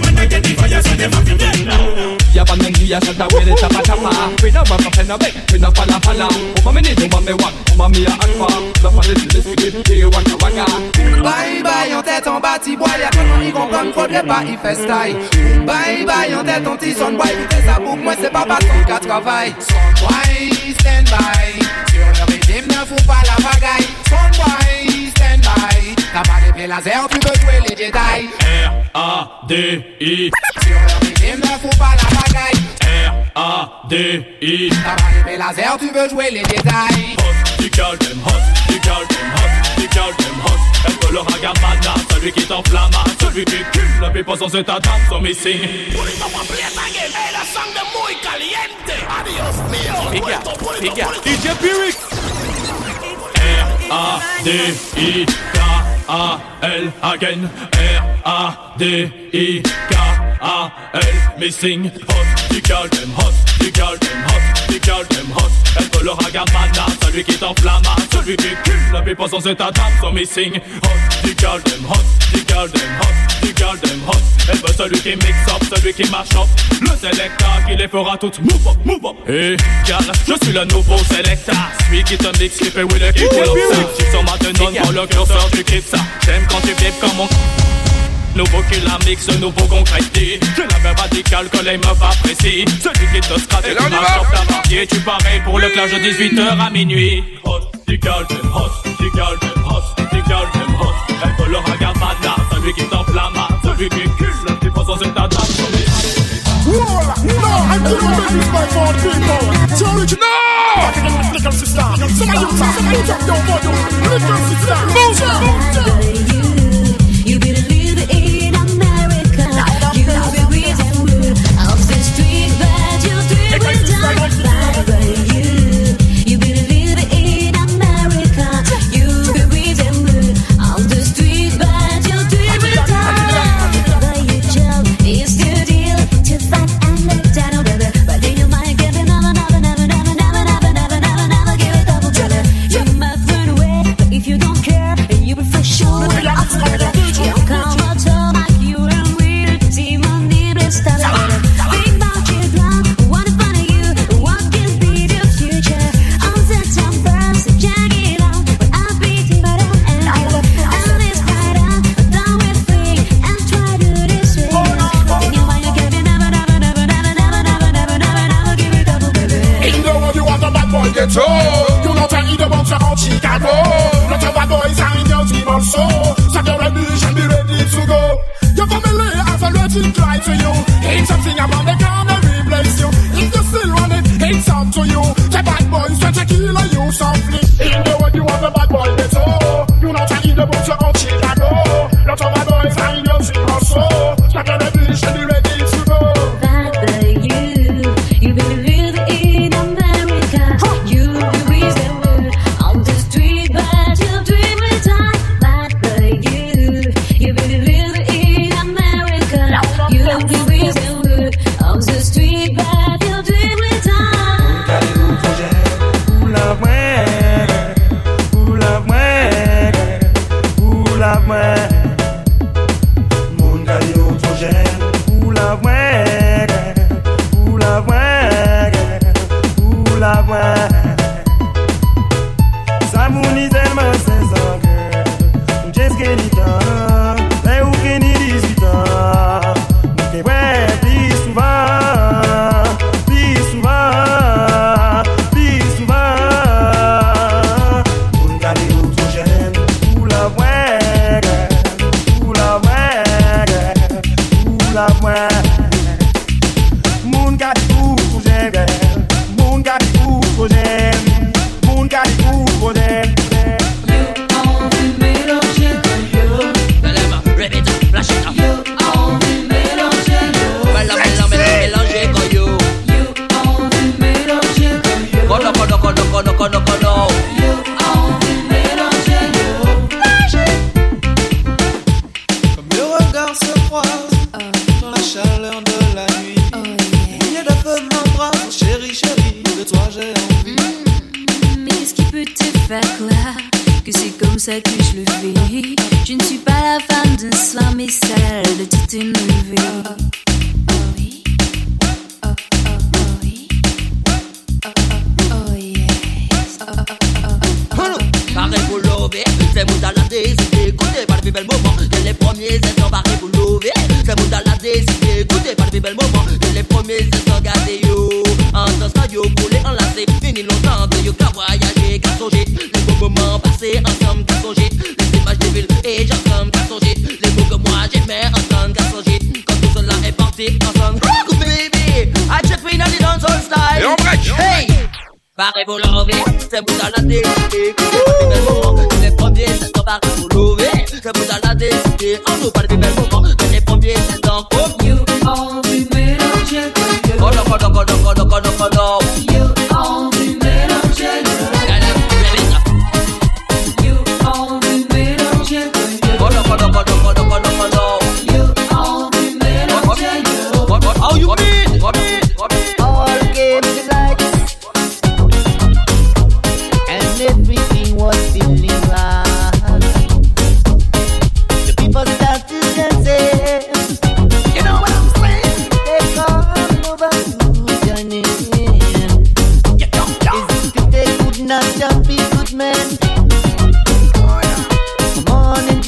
man I get the fire so them have to get tapa tapa We we need, want, Bye bye, on tête en bati boy Ya kon gon' yon kon kodre pa i festay Bye bye, on tête en ti boy Te sa bouk mwen c'est pas parce qu'on travay Son boy, stand by Sur le régime ne fou pas la bagay Son boy, T'as pas d'épée laser, tu peux jouer les Jedi R-A-D-I Sur le régime, ne fous pas la bagaille R-A-D-I T'as pas d'épée laser, tu veux jouer les Jedi Hot, tu calmes, hot, tu calmes, hot, tu calmes, host est-ce que le ragamana, celui qui t'enflamma, celui qui cule le people sans état d'âme, son missing Pulito completa que es la de muy caliente Adios mio, puerto, puerto, puerto DJ Pyrrhic R-A-D-I-K-A-L again R-A-D-I-K-A-L missing Hot, the girl them hot, the girl them hot, the girl them hot Elle veut le ragamana, celui qui t'enflamma Celui qui cul, la vie pas sans état d'âme So missing, hot, the girl them hot the host them hot, the them hot Elle veut celui qui mix up, celui qui mash up Le selecta qui les fera toutes move up, move up Et je suis le nouveau selecta Celui qui te mixe, qui fait oui le kick et l'obstacle Sur ma tenue, le curseur, tu ça J'aime quand tu vibes comme mon nouveau qui la mixe, nouveau concrété. la même radicale que les meufs apprécient. Celui qui te scratche, tu marches tu parais pour le clash de 18h à minuit. Oh, du calme, host du host, host du calme, host. Elle veut le ragabana, celui qui t'enflamme, celui qui cule, le sur no, I'm by people. Tell no! you you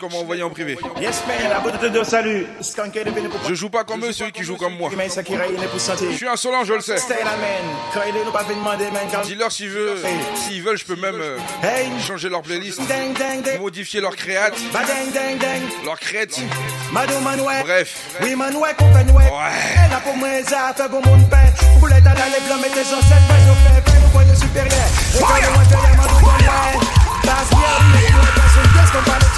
qu'on m'a envoyé en privé. Je joue pas comme eux, ceux qui jouent comme moi. Je suis insolent, je le sais. Dis-leur s'ils veulent, s'ils veulent, je peux même euh, changer leur playlist, modifier leur créate, leur crête. Bref. Ouais.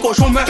过说门。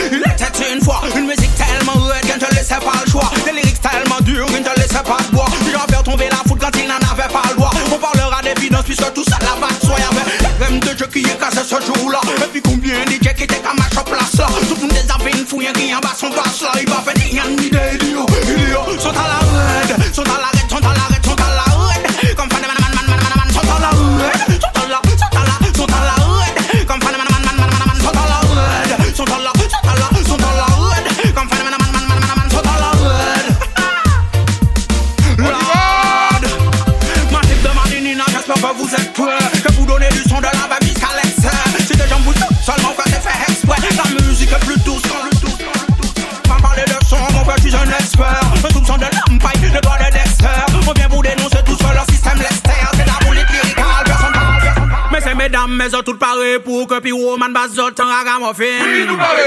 pare pou ke pi woman bas zot an ragamuffin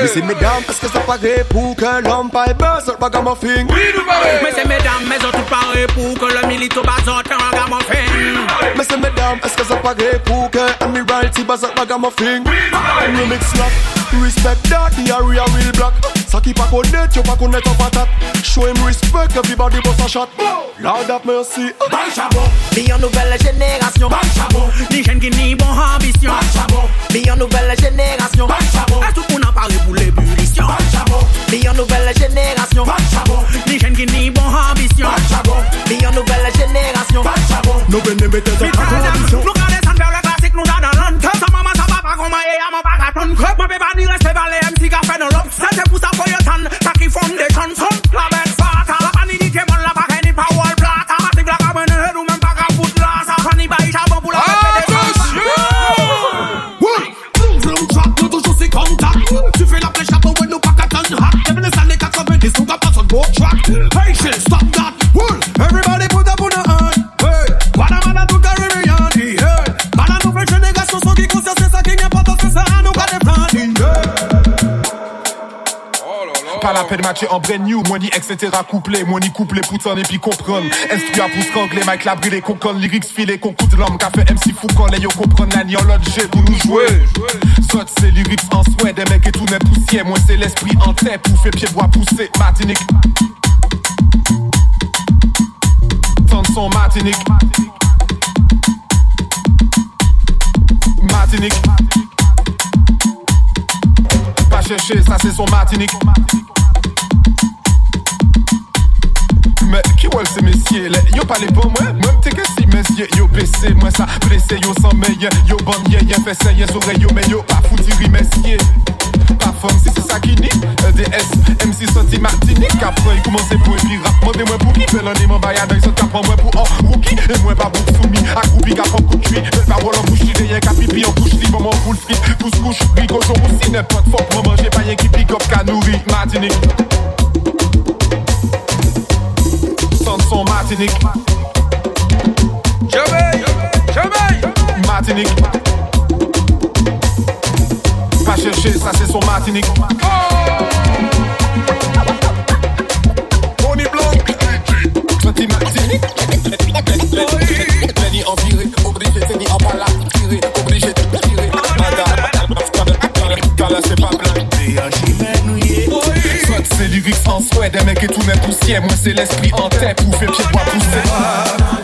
Me se medam eske sa pare pou ke l'om pa e bas zot ragamuffin Me se medam me zot tout pare pou ke le milito bas zot an ragamuffin Me se medam eske sa pare pou ke admiralty bas zot ragamuffin Remix lock, respect that the area will block Ça qui pas connaître, Show him respect, everybody a shot. Lord have mercy. nouvelle génération. Ni ni bon ambition. nouvelle génération. qu'on a parlé pour l'ébullition. nouvelle génération. Ni ni bon ambition. nouvelle génération. fait le en brand new, Money etc. couplé, Money ni couplé, putain, et puis comprendre. as pour strangler, Mike Labri, les concons, lyrics filés, concours de l'homme, café MC Foucault, les yo comprendre, la l'autre jeu pour nous jouer. Soit c'est lyrics en souhait, des mecs et tout n'est poussière, moi c'est l'esprit en tête, pour faire pied bois pousser, Martinique. son Martinique. Martinique. Pas chercher, ça c'est son Martinique. mais qui ouais c'est messieurs les Yo pas les bons moi Même t'es que si messieurs Yo baissé moi ça blessé yo sans meilleur Yo bon yé yé fait ça yé oreilles yo mais yo pas foutu messieurs Pas femme si c'est ça qui ni EDS 6 sorti Martinique Après il commence pour épi rap Mandez moi pour qui fais année mon bail à deuil Sont capant moi pour en rookie Et moi pas pour soumis A groupi cap en coup de Belle parole en bouche Rien qu'à pipi en couche Libre mon boule frite Pousse couche Ricochon aussi n'importe fort Moi manger pas yé qui pick up Qu'à nourrir Martinique Martinique. Jamais, jamais, Martinique. Pas chercher, ça c'est son Martinique. On blanc. Petit Martinique. en virée, obligé, c'est dit en là C'est lyrique sans souhait, des mecs et tout même poussière. Moi, c'est l'esprit en tête, faire pied bois pousser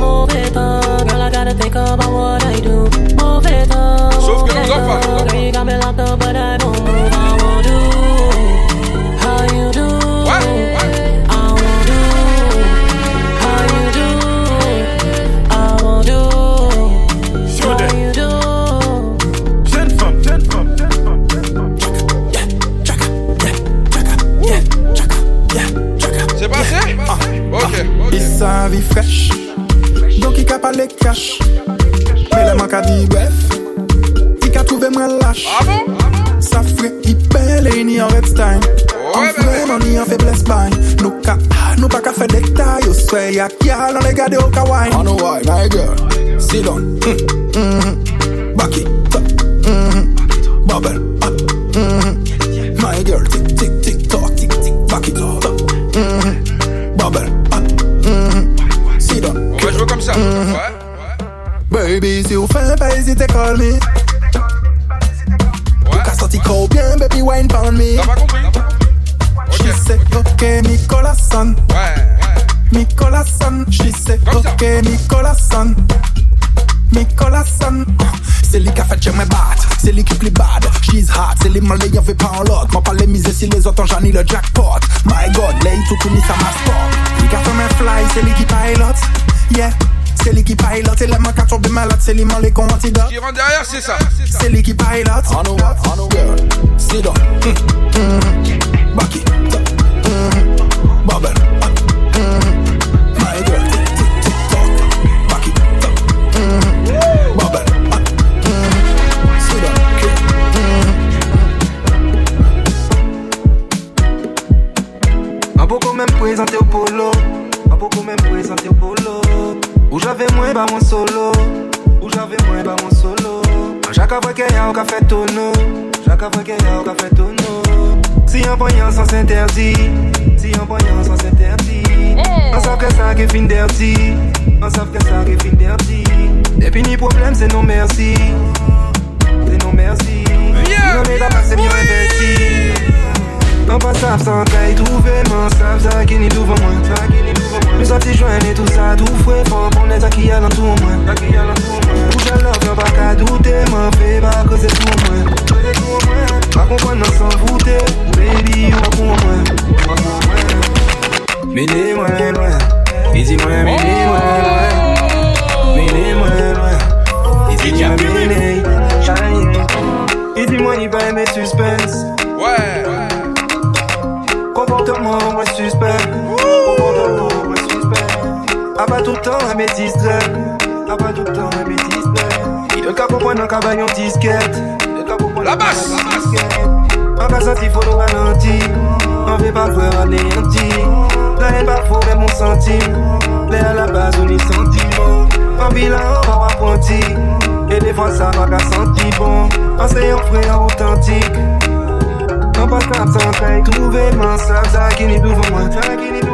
overtime. Girl, I gotta think about what I do. on va Girl, you got me locked up, but I don't move. I won't do how you do. I will do how you do. I will do how you do. sa vie fraîche I ka pale kash Me leman ka di bef I ka trouve mwen lache Sa fwe i le ni an red stein An fwe ni an febles bay Nou ka, ah, nou pa ka fe dekta Yo swe ya kya lan le gade yo ka wine An nou why, my girl Sit down mm, mm, mm. Back it up Bubble up My girl, tick tick Mm. Baby, si vous faites pas hésiter, call me. Ou qu'à bien, baby, wine found me. She say ok, mi Son. Ouais, ouais. Nicolas She said, ok, Nicolas Son. C'est lui qui a fait c'est lui bad. She's hot, c'est lui fait pas en lot. Moi pas les miser si les autres j'en le jackpot. My god, lay tout tout mis à ma sport. Lui a fait fly, c'est lui qui yeah. C'est lui qui pilote c'est la main qui malade, c'est l'équipe, les cons Qui derrière, c'est ça. C'est lui qui On mm-hmm. mm-hmm. mm-hmm. même présenter au polo, un quand même présenter au polo. Ou j'avais moins bas mon solo j'avais moins bas mon solo Chaque fois qu'il a au café tonneau Chaque a au café tonneau Si un sans interdit, Si un sans interdit. On savent que ça fin On que ça fin Et puis ni problème c'est non merci C'est nos merci on trouver Mè soti jwen et tout sa tou fwe Fò pon lè zaki alan tou mwen Pou jalò kè pa ka doutè Je vais pa kose tou mwen Pa kompon nan san voutè Baby ou pa moi mwen mwen mwen Izi moi mwen mwen moi mwen mwen Izi mwen dis Izi mwen pa Ouais moi a ah, pas tout le temps, à mes distraite. A ah, pas tout le temps, elle m'est distraite. Et le capo point dans le cabayon disquette. La basse! A pas senti photo ralenti. Envie pas de un anéanti. La n'est pas forêt, mon senti. Mais à la base, on y senti bon. Envie là, on va voir Et des fois, ça va pas senti bon. Enseignant, frère, authentique. On passe que la m'sentait. Trouver ma salle, ça qui est devant ça qui est devant moi.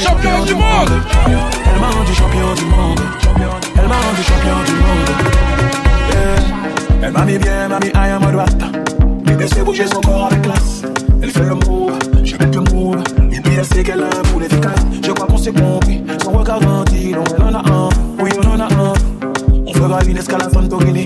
champion du monde. Elle m'a rendu champion du monde. Elle m'a rendu champion du monde. Elle m'a mis bien, m'a mis à ma droite Elle bouger son corps avec classe. Elle fait le move, je mets le move. Et puis elle sait qu'elle a un boule efficace. Je crois qu'on s'est compris. Son regard grandit, On elle en a un. Oui, on en a un. On fera une escalade Santorini.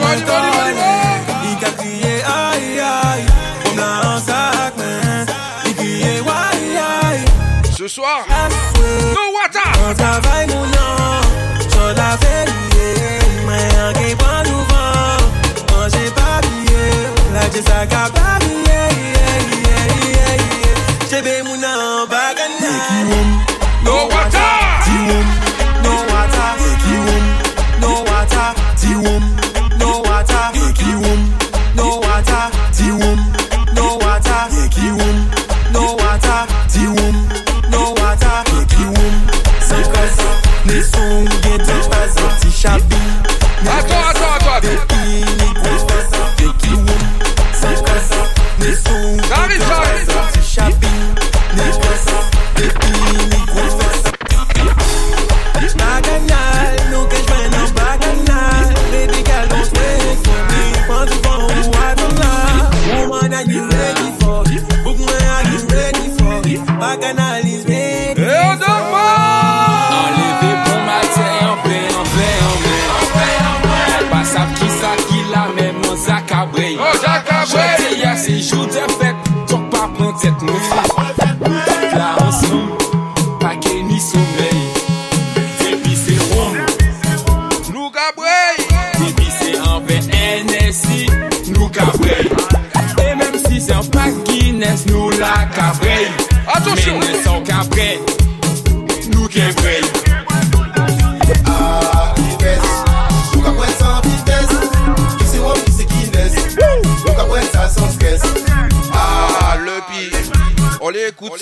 ma il a crié aïe aïe. On a en sac, il criait aïe aïe. Ce soir, On travaille mon nom, j'ai pas la J'ai mon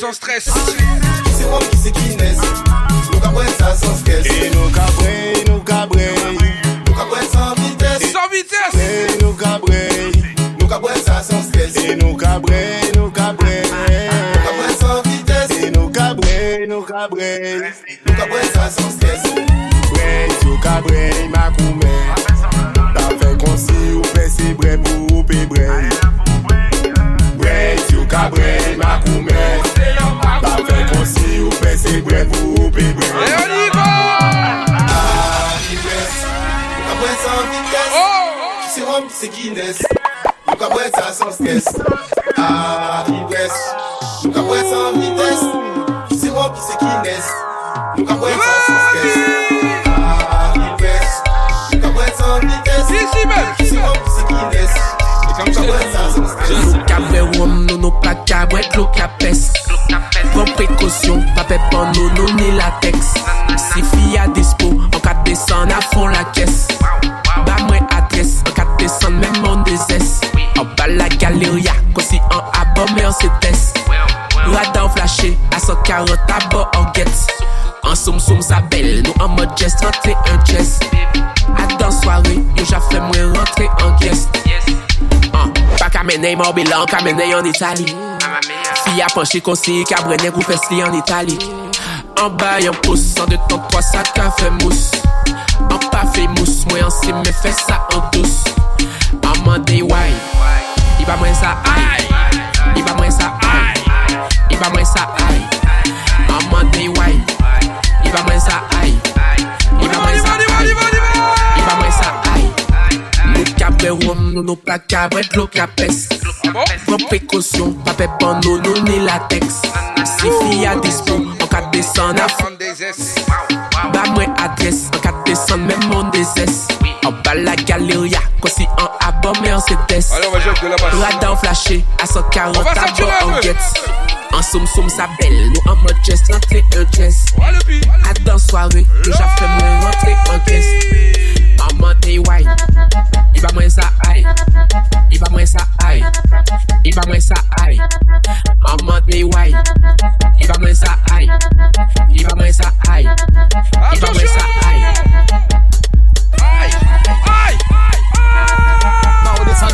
sans stress. Ah c'est moi qui c'est qui Guinness. Nous cabrons ça sans stress. Et nous cabrons. clos Prends précaution, pas peur pep en nono ni latex. Si fille à dispo, en cas de descente, à fond la caisse. Bah, moins adresse, en cas de descente, même en désesse. En bas la galerie, galeria, aussi en abord, mais en CTS. Radar flashé, à 140 à bord en guette. En somme, somme, sa belle, nous en mode geste, rentrer un geste. À dans soirée, yo, j'ai fait moins rentrer en guest. Hein, pas qu'à mener mon bilan, qu'à mener en Italie. A panchi konsi e kabre neg ou fesli an itali An bay an pos, an de ton pwa sa ka fe mous An pa fe mous, mwen ansi mwen fes sa an dous An mande yoy, i ba mwen sa ay I ba mwen sa ay, i ba mwen sa ay An mande yoy, i ba mwen sa ay I ba mwen sa ay, i ba mwen sa ay Nou kabre rom nou nou plaka mwen ploka pes précaution, pas pape pano latex Si fille a dispo, on en fond. des fous Ba en en cas même mon même on désesse en bas la galeria, quoi si en abon on en se tes Radan flashé à 140 abon en guette en soum soum sa belle, nous en mode chest, entre un chest à dans soirée, déjà fait me rentrer en caisse Mante why il va ça Iba Aïe,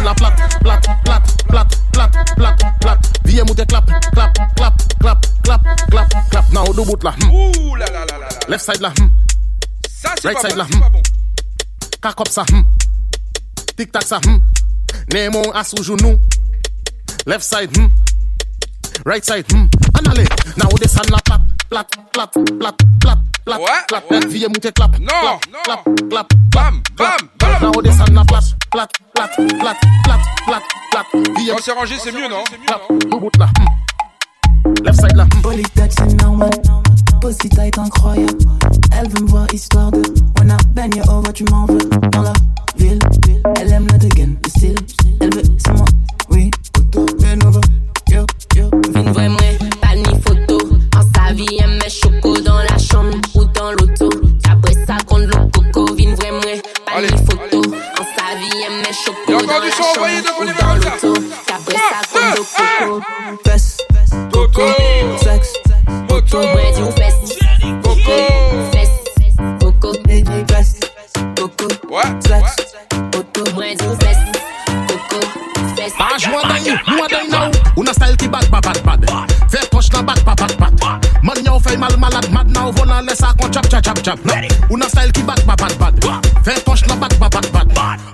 la plat, plat, plat, plat, plat, plat, plat do la Left side la hmm. Right side hmm. Kakop sa tak as Left side hmm. side plat hmm. plat, bam, bam, bam c'est rangé non Left side là. Body touch, c'est normal. Pussy tight, incroyable. Elle veut me voir histoire de. On bend you over, tu m'en veux. Dans la ville, elle aime la dégaine, le style. Elle veut, c'est moi. Oui, auto, Benova. Yo, yo. Vin pas ni photo. En sa vie, elle met choco dans la chambre ou dans l'auto. Après ça, contre le coco. Vin vraiment, moi, pas ni photo. En sa vie, elle met chocolat dans la chambre ou dans l'auto. ça, le coco. want die, you want die now. Una style ki bad, bad, bad, bad. Faire coche la bad, bad, bad, bad. Man now fait mal, malad mad now, voilà, laisse ça qu'on chap, chap, chap, chap. Una style ki bad, bad, bad, bad. Faire coche la bad, bad, bad, bad.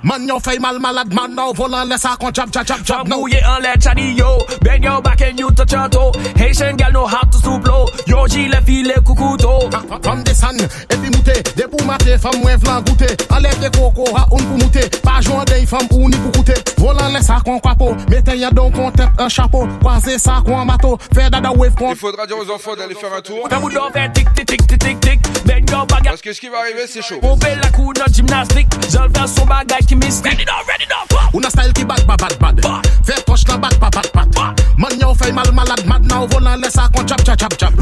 Man yo fay mal malade, man nou volan lesa kon chap chap chap chap nou Mouye an le chadi yo, ben yo back and you touch your toe Haitian gal know how to soup yo yo jile file kukuto ah, ah, ah, de san, epi moute, de pou mate, femme mwen vlan goute Ale de koko, ha un pou moute, pa jouan dey femme ou ni pou koute Volan lesa kon kwapo, meten don kon tep un chapeau Kwaze sa kon mato, fè dada wave kon Il faudra dire aux enfants d'aller faire un tour tic tic tic tic tic tic, bend yo baga Parce que ce qui va arriver c'est chaud On fait la coup dans gymnastique, j'enlève son bagage ki mis Ready now, ready now Ou style ki bad pa bad bad Fè kosh na bad bad, bad pat Man yaw fey mal malad mad now vola volan lesa kon chap chap chap chap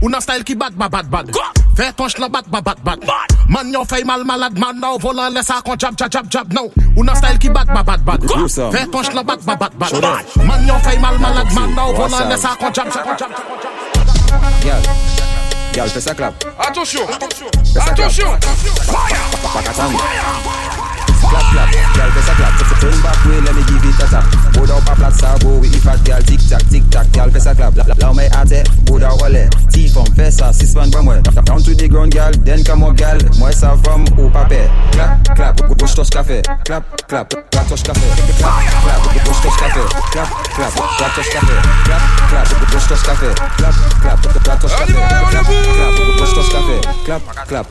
Ou nan style ki bad bad, bad bad Fè kosh na bad bad, bad bad. Man yaw fey mal malad mad now vola volan lesa kon chap chap chap chap Ou nan style ki bad bad, bad bad Fè kosh na bad bad, bad bad. Man yaw fey mal malad mad now vola volan lesa kon chap chap chap chap Yeah Gel fais ça clap. Attention, attention, attention. Fire, fire, fire. clap clap let me give it a tap Tic tac tic tac a clap La to the ground Then come up Moi from au Clap clap Clap clap touch Clap clap touch Clap clap Clap clap touch Clap clap café Clap clap touch Clap clap Clap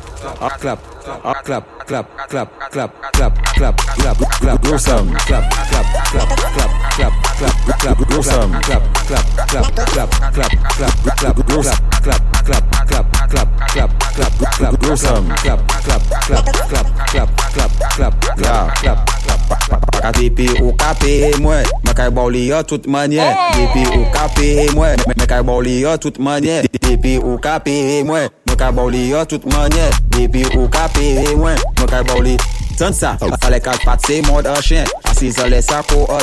clap clap, clap, clap, clap, clap, clap, clap, clap, clap, grow some, clap, clap, clap, clap, clap, clap, clap, grow some, clap, clap, clap, clap, clap, clap, clap, grow some, clap, clap, clap, clap, clap, clap, clap, grow some, clap, clap, clap, clap, clap, clap, clap, clap, clap, clap, KTP ou KP mwen, mwen kay baw li yo tout manye. DP ou KP mwen, mwen kay baw li yo tout manye. DP ou KP mwen. Mwen ka baw li yo tout manye Depi ou ka peye wen Mwen ka baw li San sa, oh. ale kak pat se mod a chen Asis ale sa ko a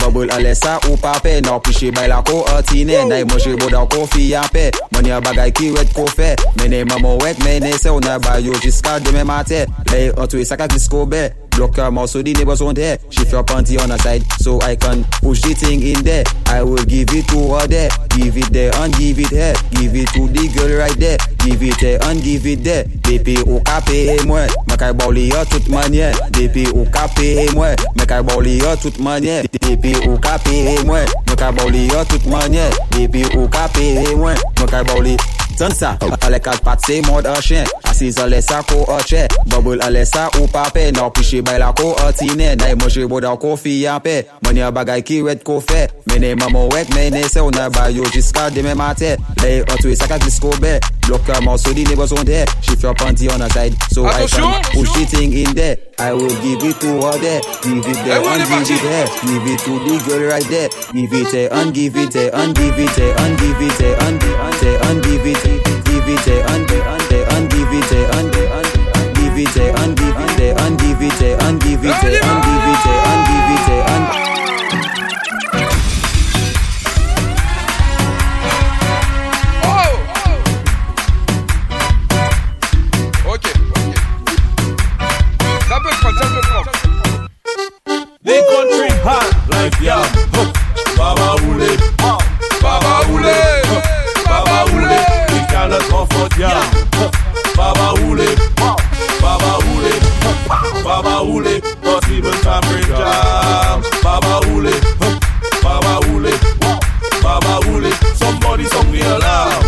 Bubble ale sa ou pa pe Nou piche bay la ko a tine Nay mwenje bodan ko fi an pe Mwenye bagay ki wet ko fe Mene mamo wet mene se Ou nan bayo jiska deme mate Le an twe sakak disko be Blok yo mou so di nebos woun te Shif yo panti yon a side So I kon push di ting in de I will give it to a de Give it de and give it he Give it to di girl right de Give it de and give it de D.P.O. ka peye mwen Mwen ka bawli yo tout manye D.P.O. ka peye mwen Mwen ka bawli yo tout manye D.P.O. ka peye mwen Mwen ka bawli yo tout manye D.P.O. ka peye mwen Mwen ka bawli Tonsa Ale kal pat se mod a chen Asis ale sa kou a chen Bubble ale sa ou pape Nou pichye bay la ko atine Nay manje boda ko fiyanpe Mwenye bagay ki wet ko fe Mene mamon wek mene se Ou nan bayo jiska deme mate Lay otwe saka glis ko be Blok a mouso di nebo son de Shift your panty on a side So I can push the thing in there I will give it to her there Give it there and give it there Give it to the girl right there Give it there and give it there And give it there and give it there And give it there and give it there Give it there and give it there And give it there and give it there DVD, on DVD, on DVD, on DVD, on DVD, on DVD, on The country hard life, yeah. Baba Oule, Baba Oule, Baba Oule, we cannot comfort, yeah. Baba Oule. Baba Oule, possible champion jams. Baba Oule, Baba Oule, Baba Oule, somebody song me alarm.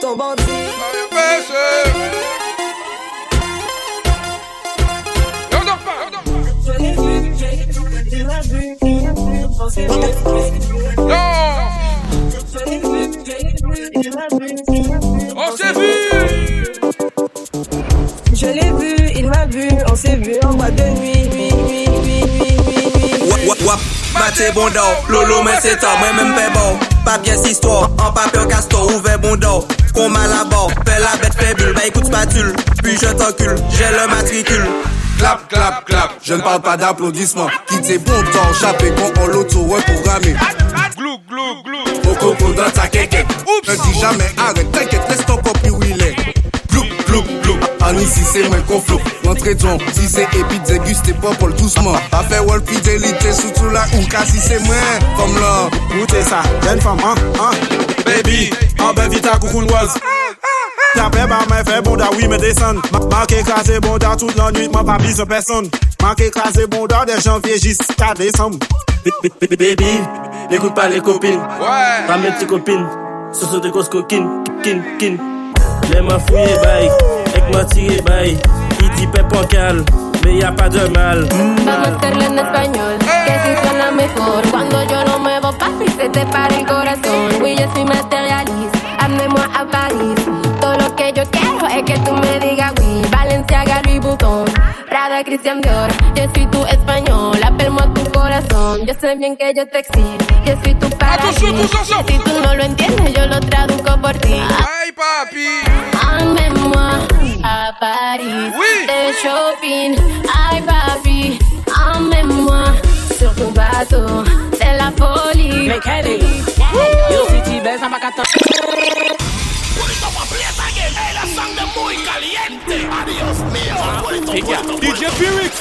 ton bandit. On s'est vu. Je l'ai vu, il m'a vu, on s'est vu en boîte de nuit. nuit, nuit, nuit, nuit, bon lolo, mais c'est toi, moi-même, bon. Pas bien, histoire, en papier castor, ouvert bon on m'a la bord, fais la bête, fais bulle, bah ben écoute spatule, puis je t'encule, j'ai le matricule. Clap, clap, clap, je ne parle pas d'applaudissements. Quittez bon temps, chapé quand on l'auto-reprogrammé. Glou, glou, glou. Au coco dans ta kékette. Ne dis jamais arrête, t'inquiète, laisse ton copie où il est. Ani si se men konflop Mwantre don, si se epi deguste popol douceman Afe wolp fidelite, soutou la unka Si se men, fom la Mwote sa, jen fom, an, an Baby, an bevita koukoun waz Tape ba men fe bonda, wime desan Mank e kaze bonda, tout l'anuit, man pa blize pesan Mank e kaze bonda, de janvye jis, ta desan Baby, nekout pa le kopin Ta men ti kopin, se sou de gosko kin, kin, kin Les mains fouillées bail, avec moi tiré bail. Il dit pep en calme, mais y a pas de mal. Vamos a en español, que si suena mejor. Cuando yo lo muevo, papi, se te para el corazón. Oui, je suis matérialiste, amenez-moi à Paris. Cristian Dior, yo soy tu español, apelmo a tu corazón, yo sé bien que yo te exijo, yo soy tu ah, padre. si tú no lo entiendes, yo lo traduzco por ti. ¡Ay, papi! Amé-moi a París, de shopping, ¡ay, papi! ame moi sur tu bateau, de la poli. yo si Monito aprieta again. Hey, la sangre muy caliente. Adiós mío. Monito, monito, DJ Pyrrhic.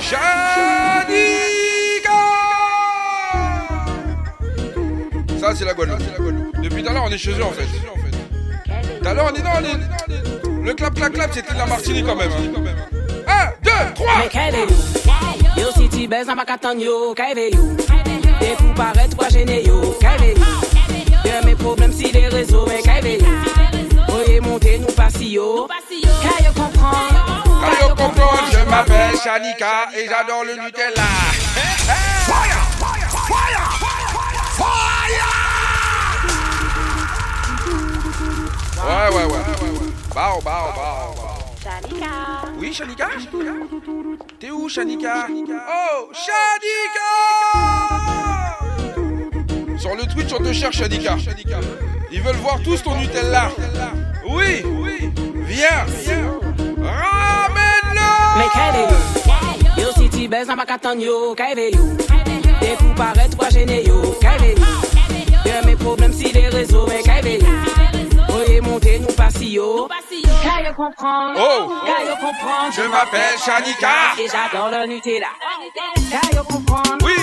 Shadiga. Ça, c'est la Guadeloupe. Depuis tout à l'heure, on est chez eux en fait. Tout à l'heure, on est dans les. Le clap, clap, clap, c'était de la Martinique quand même. 1, 2, 3 Mais qu'est-ce que Yo, tu baises, n'a yo, qu'est-ce que et vous paraît trois jene yo, kaive mes problèmes si les réseaux, mais Voyez Voyez nous nous pas si yo, comprend. je m'appelle Shanika Et j'adore le Nutella Fire, fire, fire, fire Ouais, ouais, ouais Bao, bao, bao oui, Shanika, T'es où, oh, Shanika Oh, Shanika Sur le Twitch, on te cherche, Shanika. Ils veulent voir tous ton Nutella. Oui, oui. Viens, Ramène-le Mais Yo, tu toi, gêné ah, mes problèmes, si les réseaux, Voyez monter nous pas Oh, Je m'appelle Shanika. Et j'adore le Nutella. Oui,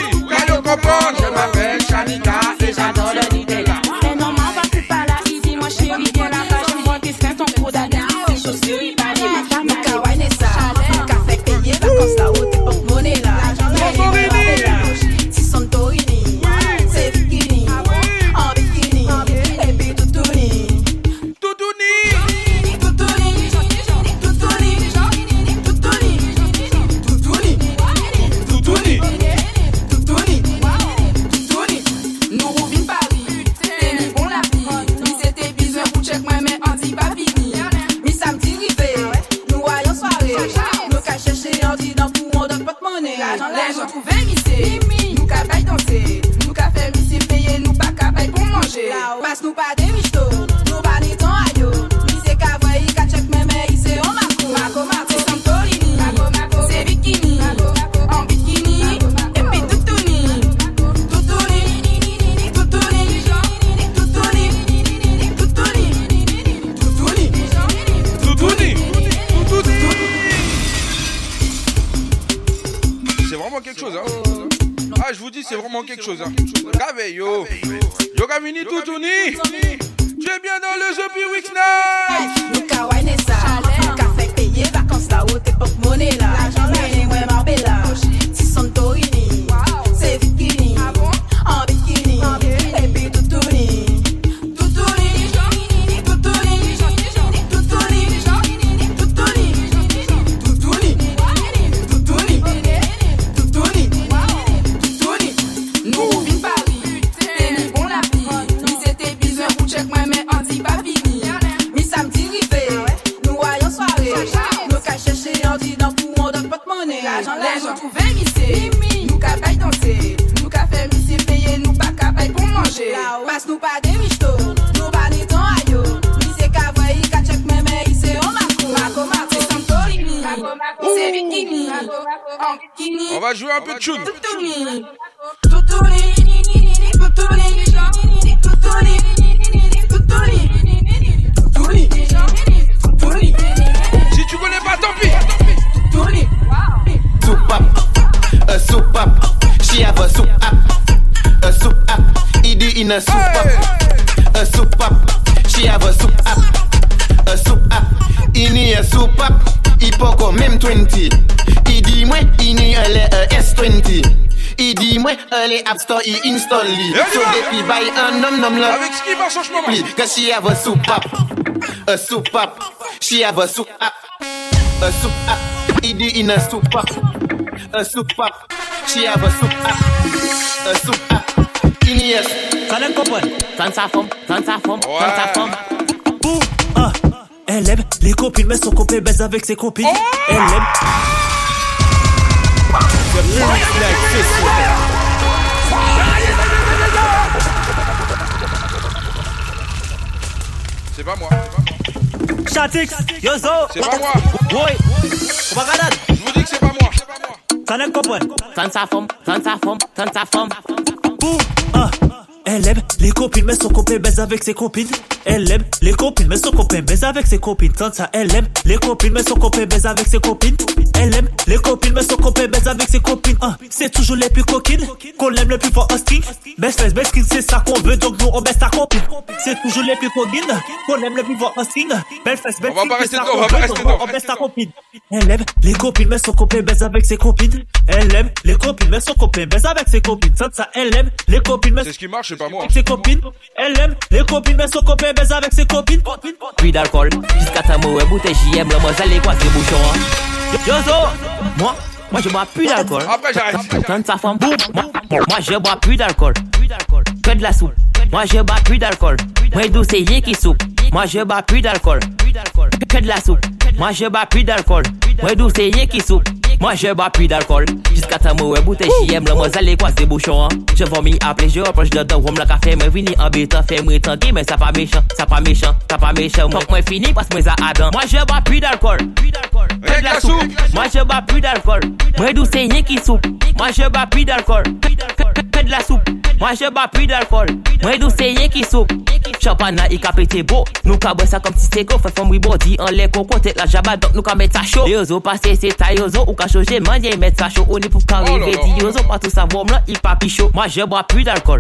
Je m'appelle Shanika. Et j'adore le Nutella. Mais non, va tu pas là. Il moi, chérie, viens là Je vois ton coup d'année. chaussures, il Ma femme, ça. Café la La jant la jant Le jant pou ven gise Mi mi Nou ka bay danse Nou ka fer misi peye Nou pa ka bay pou manje La ou App Store install li un nom nom she a soup A soup up She have a A in a soup A soup up She have a soup up A soup up Il euh, euh, est... en kopon Kan sa fom ah. les copines Mais son copain baise avec ses copines oh. Elle aime C'est pas moi. Chatix, Yozo C'est pas moi. Oui on va Je vous dis que c'est pas moi. T'en as pas moi. as sa femme, as sa femme, as sa femme. Boum, ah. Elle aime les copines, mais son copain baise avec ses copines elle aime les copines, mais son copain baise avec ses copines. Tante ça, elle aime les copines, mais son copain baise avec ses copines. Elle aime les copines, mais son copain baise avec ses copines. hein c'est toujours les plus coquines qu'on aime le plus fort en skin. Best face, best skin, c'est ça qu'on veut, donc nous on baisse ta copine. C'est toujours les plus coquines qu'on aime le plus fort en skin. Best face, best skin, c'est ça qu'on veut, on baisse ta copine. Elle aime les copines, mais son copain baise avec ses copines. Elle aime les copines, mais son copain baise avec ses copines. Tante ça, elle aime les copines, mais c'est ce qui marche, Ses copines, elle aime les copines, mais son copain fait avec ses copines. Puis d'alcool, jusqu'à ta mauvaise bouteille, j'y la mademoiselle, et quoi, c'est bouchon. Hein. Yozo, moi, moi je bois plus d'alcool. Après j'arrête. sa femme moi, je bois plus d'alcool. Que de la soupe. Moi je bois plus d'alcool. Moi douce c'est qui soupe. Moi je bats plus d'alcool, que de la soupe. Moi je bats plus d'alcool, moi d'où c'est qui soupe. Moi je bats plus d'alcool, jusqu'à ta mauvaise bouteille, aime, le mozal et quoi c'est bouchon. Hein? Je vomis après je proche dedans. don, rhum la café, Mais vini en bêta, fait me tanguer, mais ça pas méchant, ça pas méchant, ça pas méchant. Faut que moi fini parce que moi ça adam. Moi je bats plus d'alcool, que de la soupe. Moi je bats plus d'alcool, moi d'où c'est qui soupe. Moi je bats plus d'alcool, que de la soupe. Moi je bats plus d'alcool. Moi d'où qui soupe. Champagne là, il pété beau. Nous ka ça comme si c'est go. Fait femme body en les coco, tête la jaba, donc nous ka mettre ça chaud. Yozo passé, c'est tailles, yozo. Ou ka j'ai mangé, mettre ça chaud. On est pour qu'arriver, dit yozo. Pas tout ça, bon là, il pas chaud. Moi je bois plus d'alcool.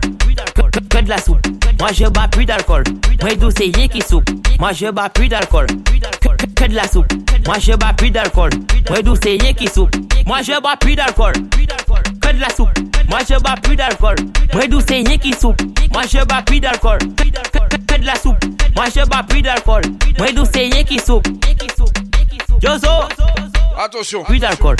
Que de la soupe. Moi je bats plus d'alcool. Moi d'où qui soupe. Moi je bats plus d'alcool. Que de la soupe. Moi je bats plus d'alcool. Moi qui soupe. Moi je bats plus d'alcool. Que de la soupe. Moi je bats plus d'alcool. Redousez rien qui soupe. Moi je bats plus d'alcool. Fais de la soup, Moi je bats plus d'alcool. Redousez rien qui soupe. Yozo. Attention. Plus d'alcool.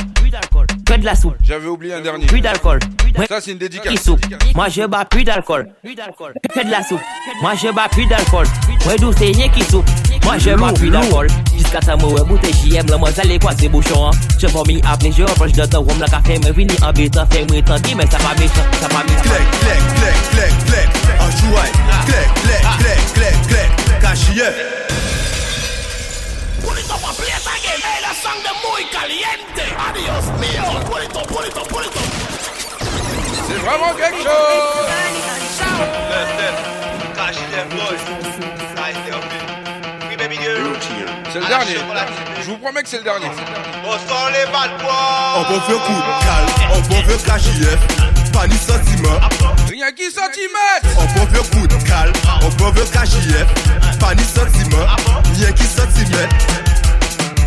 Que de la soupe. J'avais oublié un dernier. Plus d'alcool. Ça, c'est une dédicace. soupe. Moi, je bats plus d'alcool. Que de la soupe. Moi, je bats plus d'alcool. Ouais, d'où c'est qui soupe. Moi, je bats plus d'alcool. Jusqu'à ça, moi, bouteille JM, la moi, les quoi, c'est bouchon. Hein. Je vomis après, je reproche de ton rhum, la café, me vini en bêta, fais moi tant mais ça va méchant, ça va méchant. Clac, clac, clac, clac, clac. En jouaille. Clac, clac, clac, clac, clac. Cachier. Hein. caliente. Adiós mío. Por esto, por C'est vraiment quelque chose. C'est le dernier. Je vous promets que c'est le dernier. On sent les bad boys. On veut coup de on veut KJF. Pas ni sentiment. Rien qui centimètre. On veut coup de on veut KJF. Pas ni sentiment. Rien qui centimètre.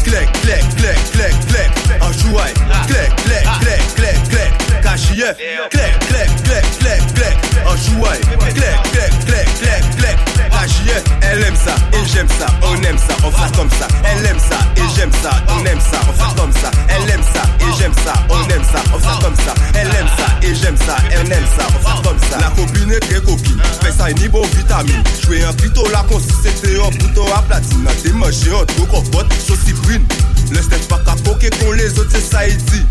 klek, klek, klek, klek, klek, Ashouai, klek, klek, klek, klek, klek, Kashiev, klek, klek, klek, klek, klek, Ashouai, klek, klek, klek, klek, klek, E, elle aime ça et j'aime ça, on aime ça, on fait comme ça. Elle aime ça et j'aime ça, on aime ça, on fait comme ça. Elle aime ça et j'aime ça, on aime ça, on comme ça. Elle aime ça et j'aime ça, elle aime ça, on fait comme ça. La copine est très copine, fais ça niveau vitamine. Jouer un plutôt la c'était un plutôt à platine. T'es un truc en pote, sauce brune. Le step pas les autres, c'est ça, il dit.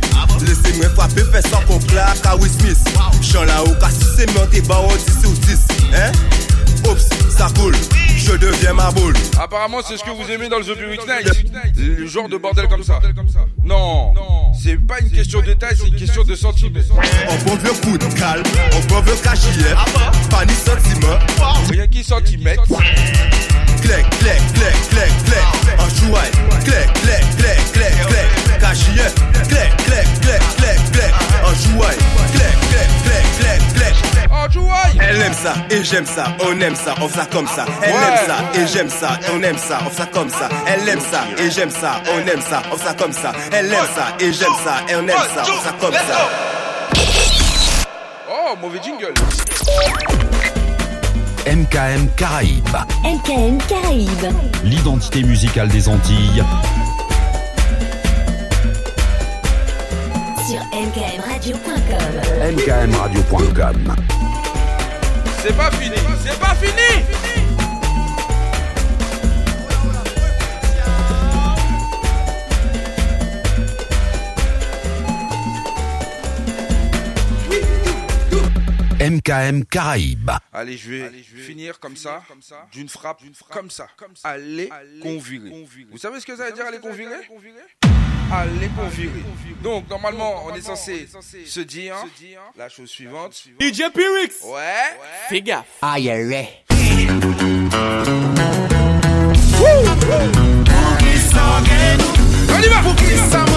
Laissez-moi frapper, fais ça qu'on claque à Smith. Chant là-haut, bah, Hein? Oups, ça coule, je deviens ma boule. Apparemment, c'est ce que vous aimez dans le The Buick Night. Le genre de bordel comme ça. Non, c'est pas une question de taille, c'est une question de sentiment On bombe le coup de calme, on bombe le cachillet. Pas ni sentiment. Rien qui centimètre. Clac, clac, clac, clac, clac. un chouaille. Clac, clac, clac, clac, clac. Cachier. Clac, clac, clac, clac, clac. un chouaille. Clac. Elle aime ça et j'aime ça, on aime ça, on fait ça comme ça. Elle aime ça et j'aime ça, on aime ça, on fait ça comme ça. Elle aime ça et j'aime ça, on aime ça, on fait ça comme ça. Elle aime ça et j'aime ça, et on aime ça, on fait ça comme ça. Oh, mauvais jingle. MKM Caraïbes. MKM Caraïbes. L'identité musicale des Antilles sur mkmradio.com. mkmradio.com. C'est pas fini, c'est pas fini. MKM Caraïbes. Allez, je vais, finir comme ça, ça d'une frappe, comme ça. Comme ça. Allez, Allez convirer. Vous savez ce que ça veut dire Allez convirer Allez convirer. Donc, normalement, on, est censé, se dire, la chose suivante. DJ Pyrix Ouais. ouais. Fais gaffe. Aïe, On y va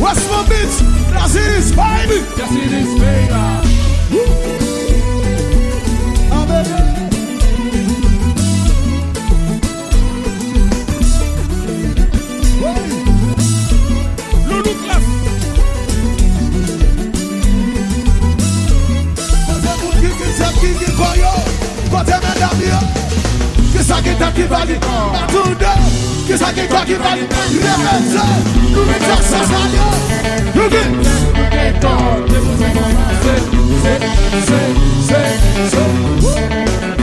Westmore Beach, jaziri spay mi Jaziri spay la Kote men dami yo Kisa kita kivali Natu de Ke sa gen kwa ki waz, remen zon Kou men sa sa zanyon Gen kou men sa sa zanyon Se, se, se, se, se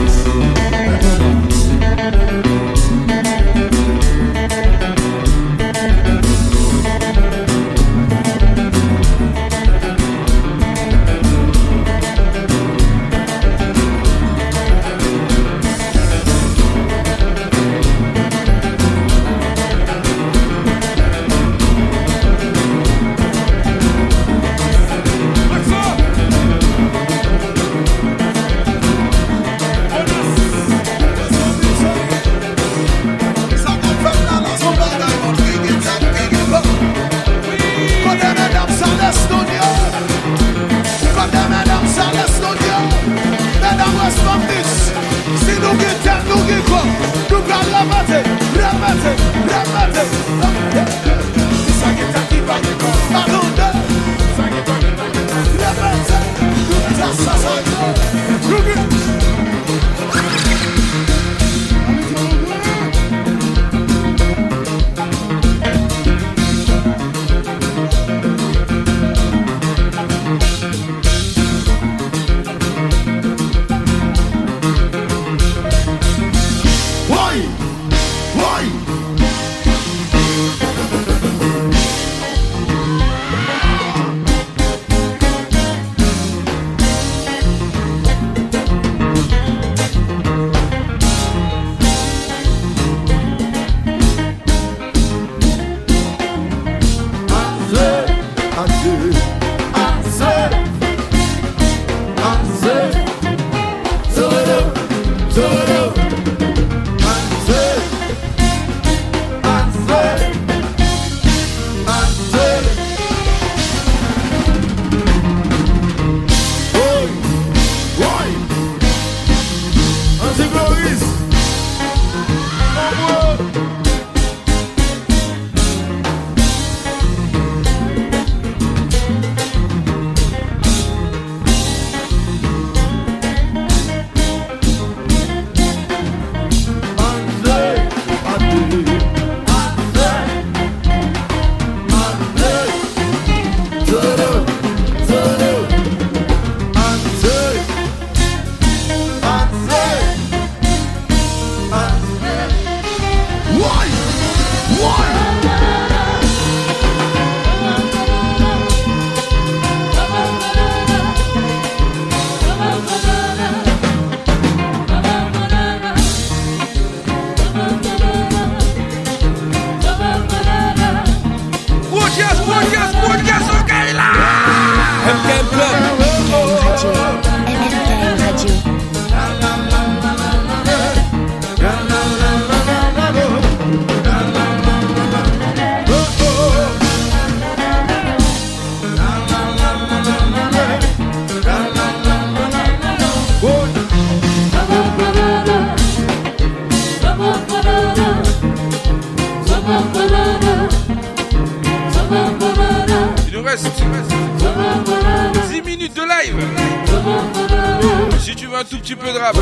Si tu veux un tout petit peu de rap,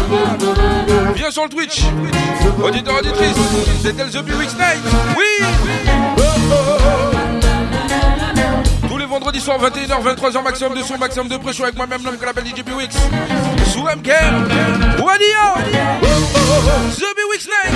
viens sur le Twitch. Auditeur, auditrice, c'était le The B-Wix Night. Oui! Tous les vendredis soirs, 21h, 23h, maximum de son, maximum de pression avec moi-même, l'homme qu'on appelle DJ Wix. Sous MK Wadio, The B-Wix Night,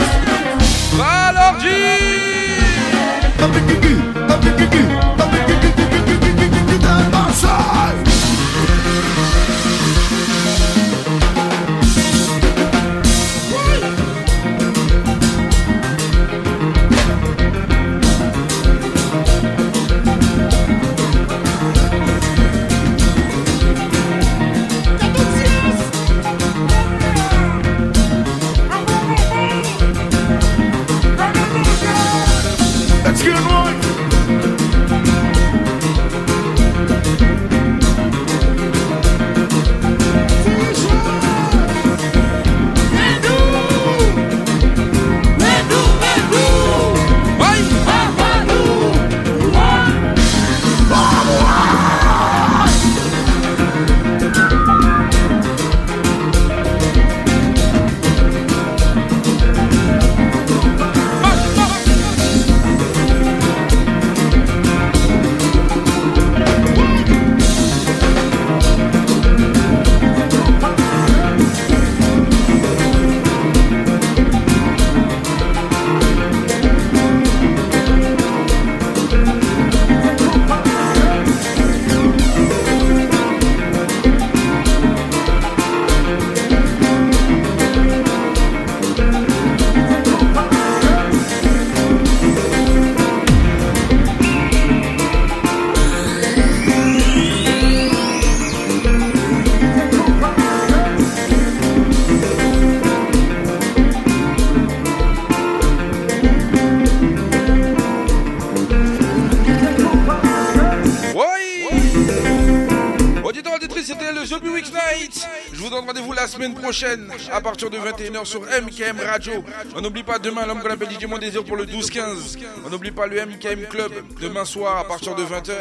prochaine à partir de 21h sur MKM Radio. On n'oublie pas demain l'homme qu'on appelle DJ Mon Désir pour le 12-15. On n'oublie pas le MKM Club demain soir à partir de 20h.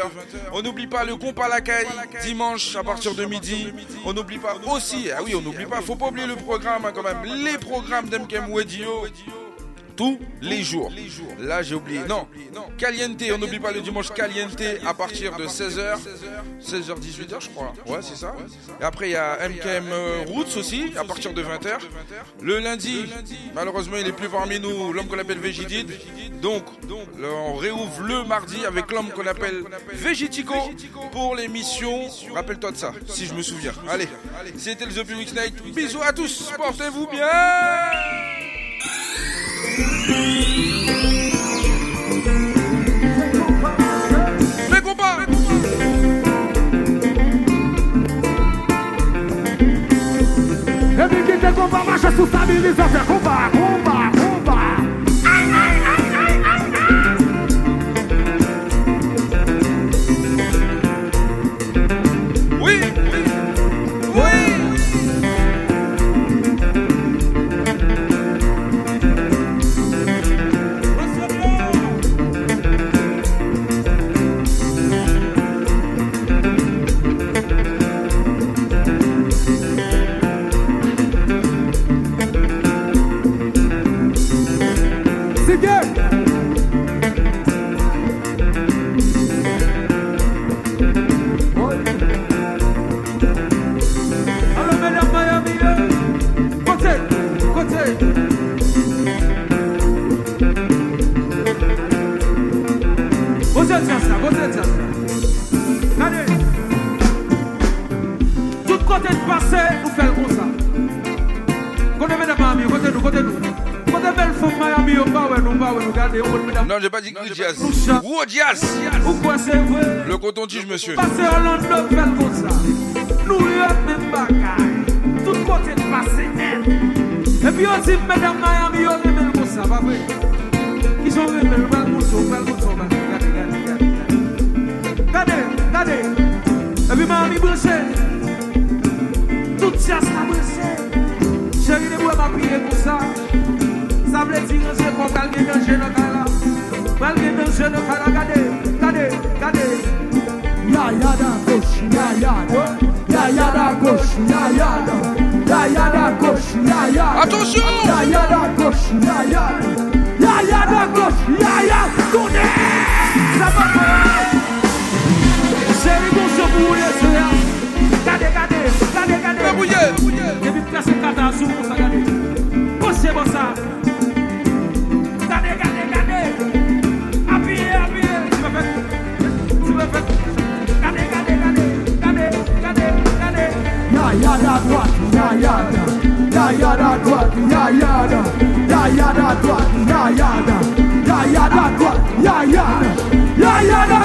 On n'oublie pas le compas à la caille dimanche à partir de midi. On n'oublie pas aussi, ah oui, on n'oublie pas, faut pas oublier le programme hein, quand même, les programmes d'MKM Radio tous les jours. Là, j'ai oublié. Non, Caliente, on n'oublie pas le dimanche Caliente à partir de 16h. 16h, 18h, je crois. Ouais, c'est ça. Et après, il y a MKM euh, Roots aussi à partir de 20h. Le lundi, malheureusement, il n'est plus parmi nous, l'homme qu'on appelle Végidid. Donc, on réouvre le mardi avec l'homme qu'on appelle Végitico pour l'émission. Rappelle-toi de ça, si je me souviens. Allez, c'était le The Public Night. Bisous à tous, portez-vous bien. comba, marcha, sustabiliza, fé, comba, comba, monsieur. Passer à l'autre Yaya Yaya dan kosh Yaya Kone Saba kone Sere moun se moun eswe Gane gane Gane gane Mbouye Mbouye Gane gane Gane gane Apiye apiye Gane gane Gane gane Yaya dan kosh Yaya dan kosh Yaya dan kosh Yeah, ya da quad, yeah. Yeah, yeah, ya ya da yeah. Yeah, ya da,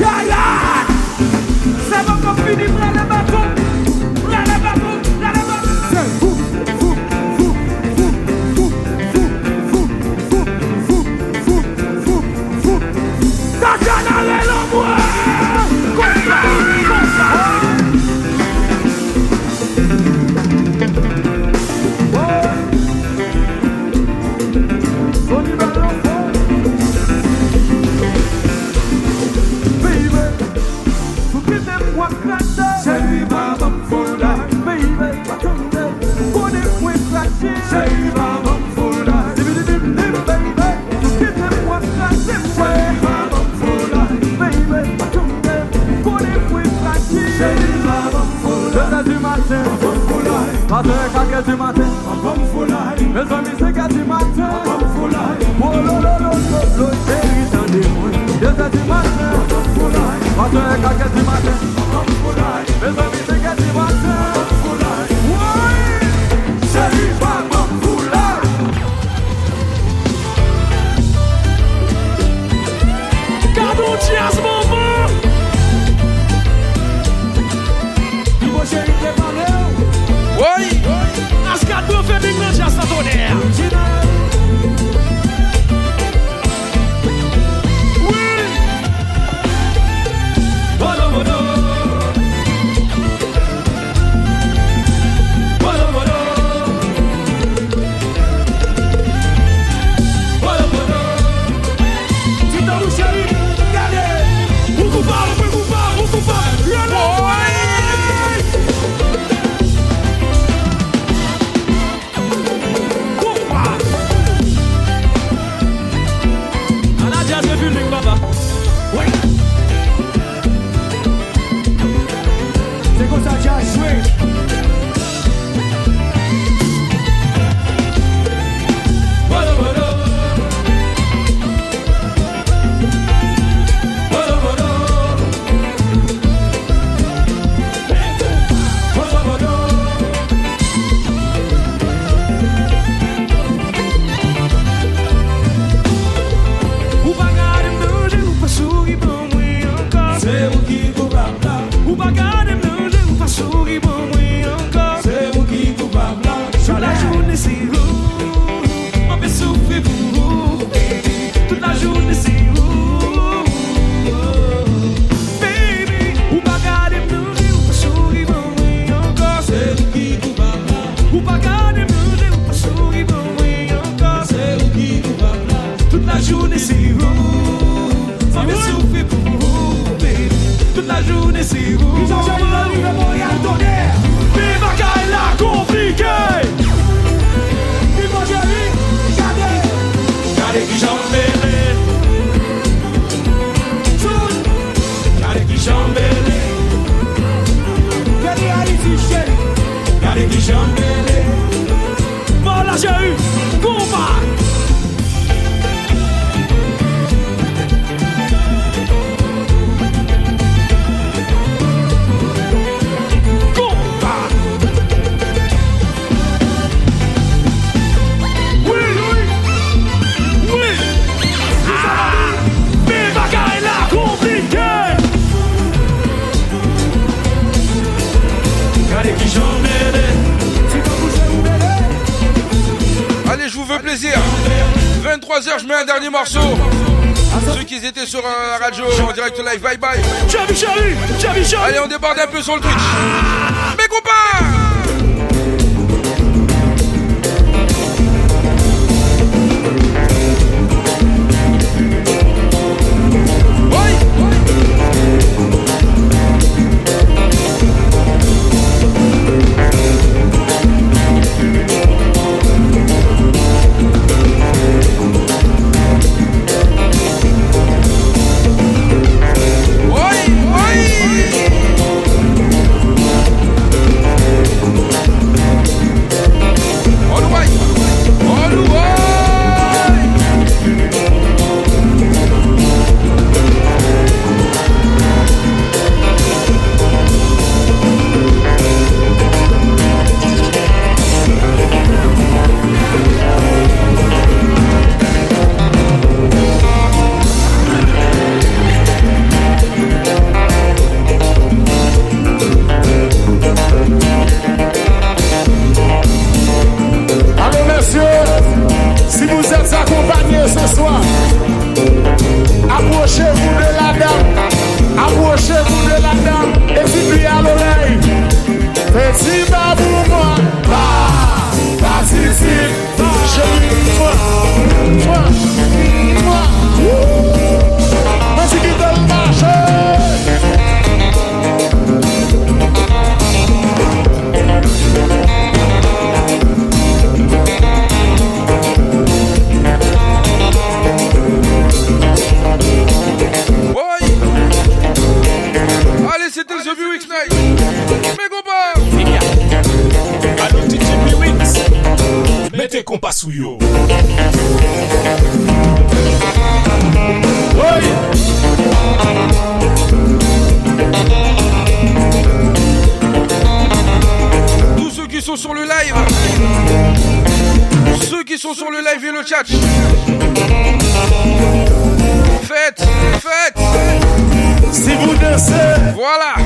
ya ya da Mateka ke ti mate El fami se ke ti mate Polo oh, lo lo lo lo Eri san de mwen Dese ti mate Mateka ke ti mate El fami en direct live. Bye bye. Chavi, Chavi, Chavi, Allez, on déborde un peu sur le Twitch. sur le live, ceux qui sont sur le live et le chat, faites, faites. Si vous dansez, voilà.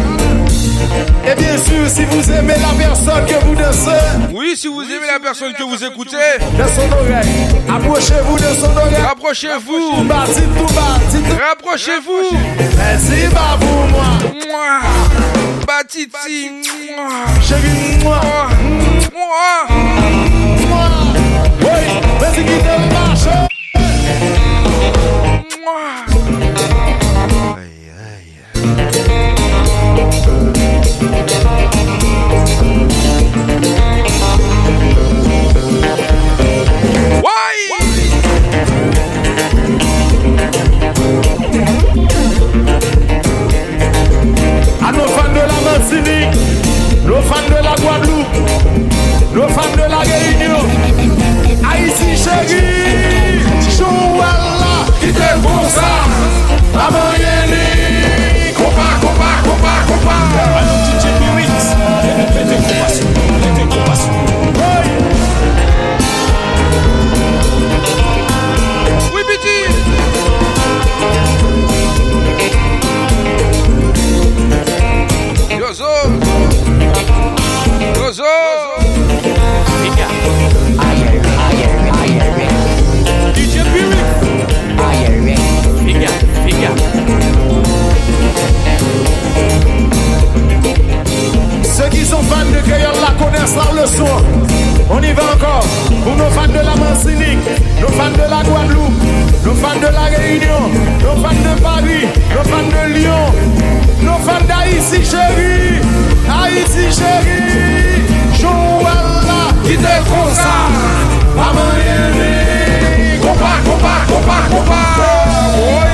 Et bien sûr, si vous aimez la personne que vous dansez, oui, si vous aimez la personne que vous écoutez, de son oreille, approchez-vous de son oreille, rapprochez-vous, rapprochez-vous, vas moi. Patiti. Chérie, moi. Moi. Oui, vas-y, quitte le marché. Aïe, aïe. Lofan de la Gwadlou, lofan de la Geyinyou, a yisi chegi, chou wala, ki te fon sa, a manye. On y va encore. Pour nos fans de la Martinique, nos fans de la Guadeloupe, nos fans de la Réunion, nos fans de Paris, nos fans de Lyon, nos fans d'Haïti chérie. Haïti chérie. Jouala, qui te comme ça. Maman, combat, combat, combat, combat. Oh,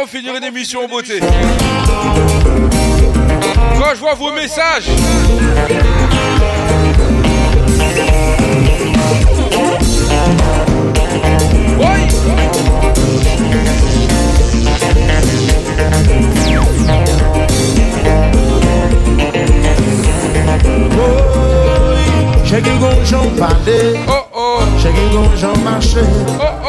On finir l'émission beauté Quand je vois vos messages oh, oh. J'ai vu j'en oh, j'ai j'en oh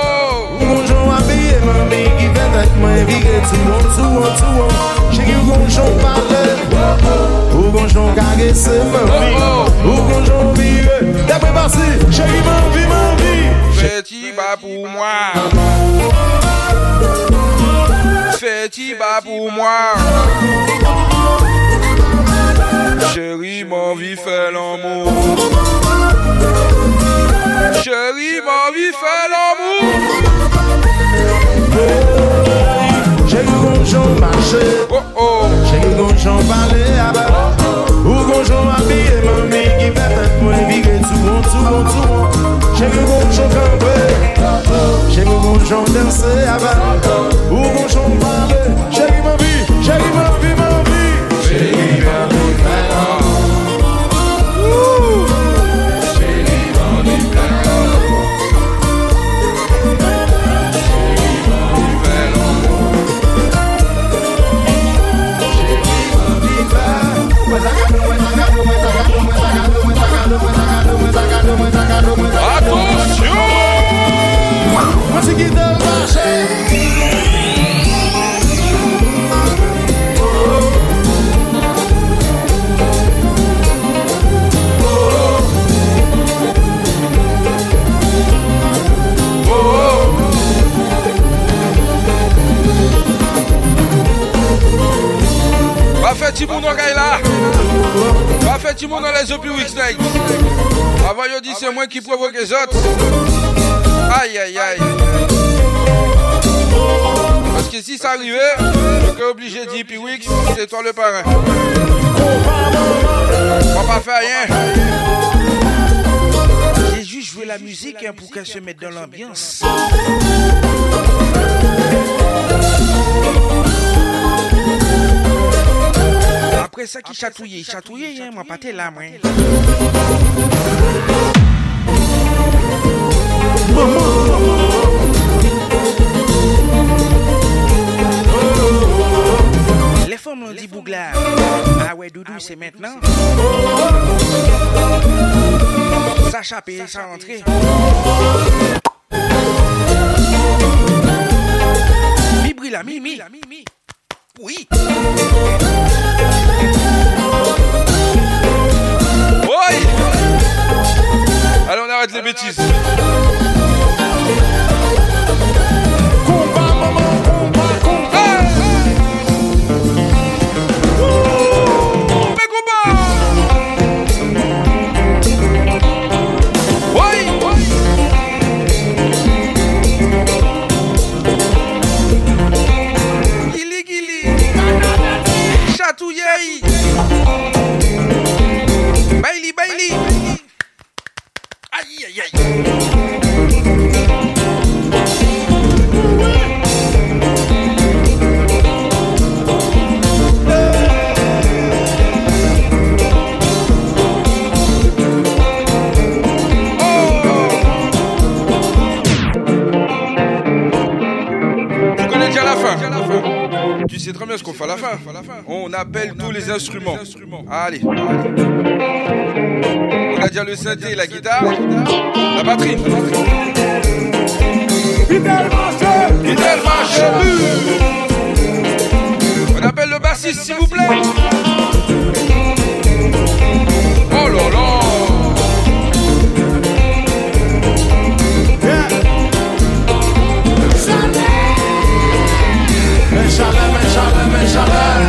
ma vie qui oh, fait oh. avec ma vie que tu montes sous en J'ai eu gonjon parler Ou gonjon caresser ma vie Ou gonjon vivre D'après passé, j'ai eu ma vie, ma vie Fais-tu pas pour moi Fais-tu pas pour moi Chérie, mon vie fait l'amour. Chérie, mon vie fait l'amour. Jèmè konjou mwache Jèmè konjou mwale Ou konjou mwabe Mwen mwen ki mwepet mwen mive Tou moun, tou moun, tou moun Jèmè konjou mwane Jèmè konjou mwale Ou konjou mwale qui provoque les autres. Aïe, aïe, aïe. Parce que si ça arrivait, je obligé de dire, puis oui, c'est toi le parrain. On va pas faire rien. J'ai juste joué la musique hein, pour qu'elle se mette dans l'ambiance. Après ça, qui chatouillait, chatouillait, hein, moi, pas là, moi. Hein. Les formes l'ont dit Bougla. Ah ouais, Doudou, ah c'est maintenant. Sacha sa sans rentrer. Bibri la Mimi. Oui. Allez, on arrête les bêtises. Combat, maman, combat, combat. combat, combat. yeah. C'est très bien ce qu'on fait à la fin. On appelle tous les instruments. Allez. On a déjà le synthé, la guitare, la batterie. On appelle le bassiste, s'il vous plaît. Oh là là. jean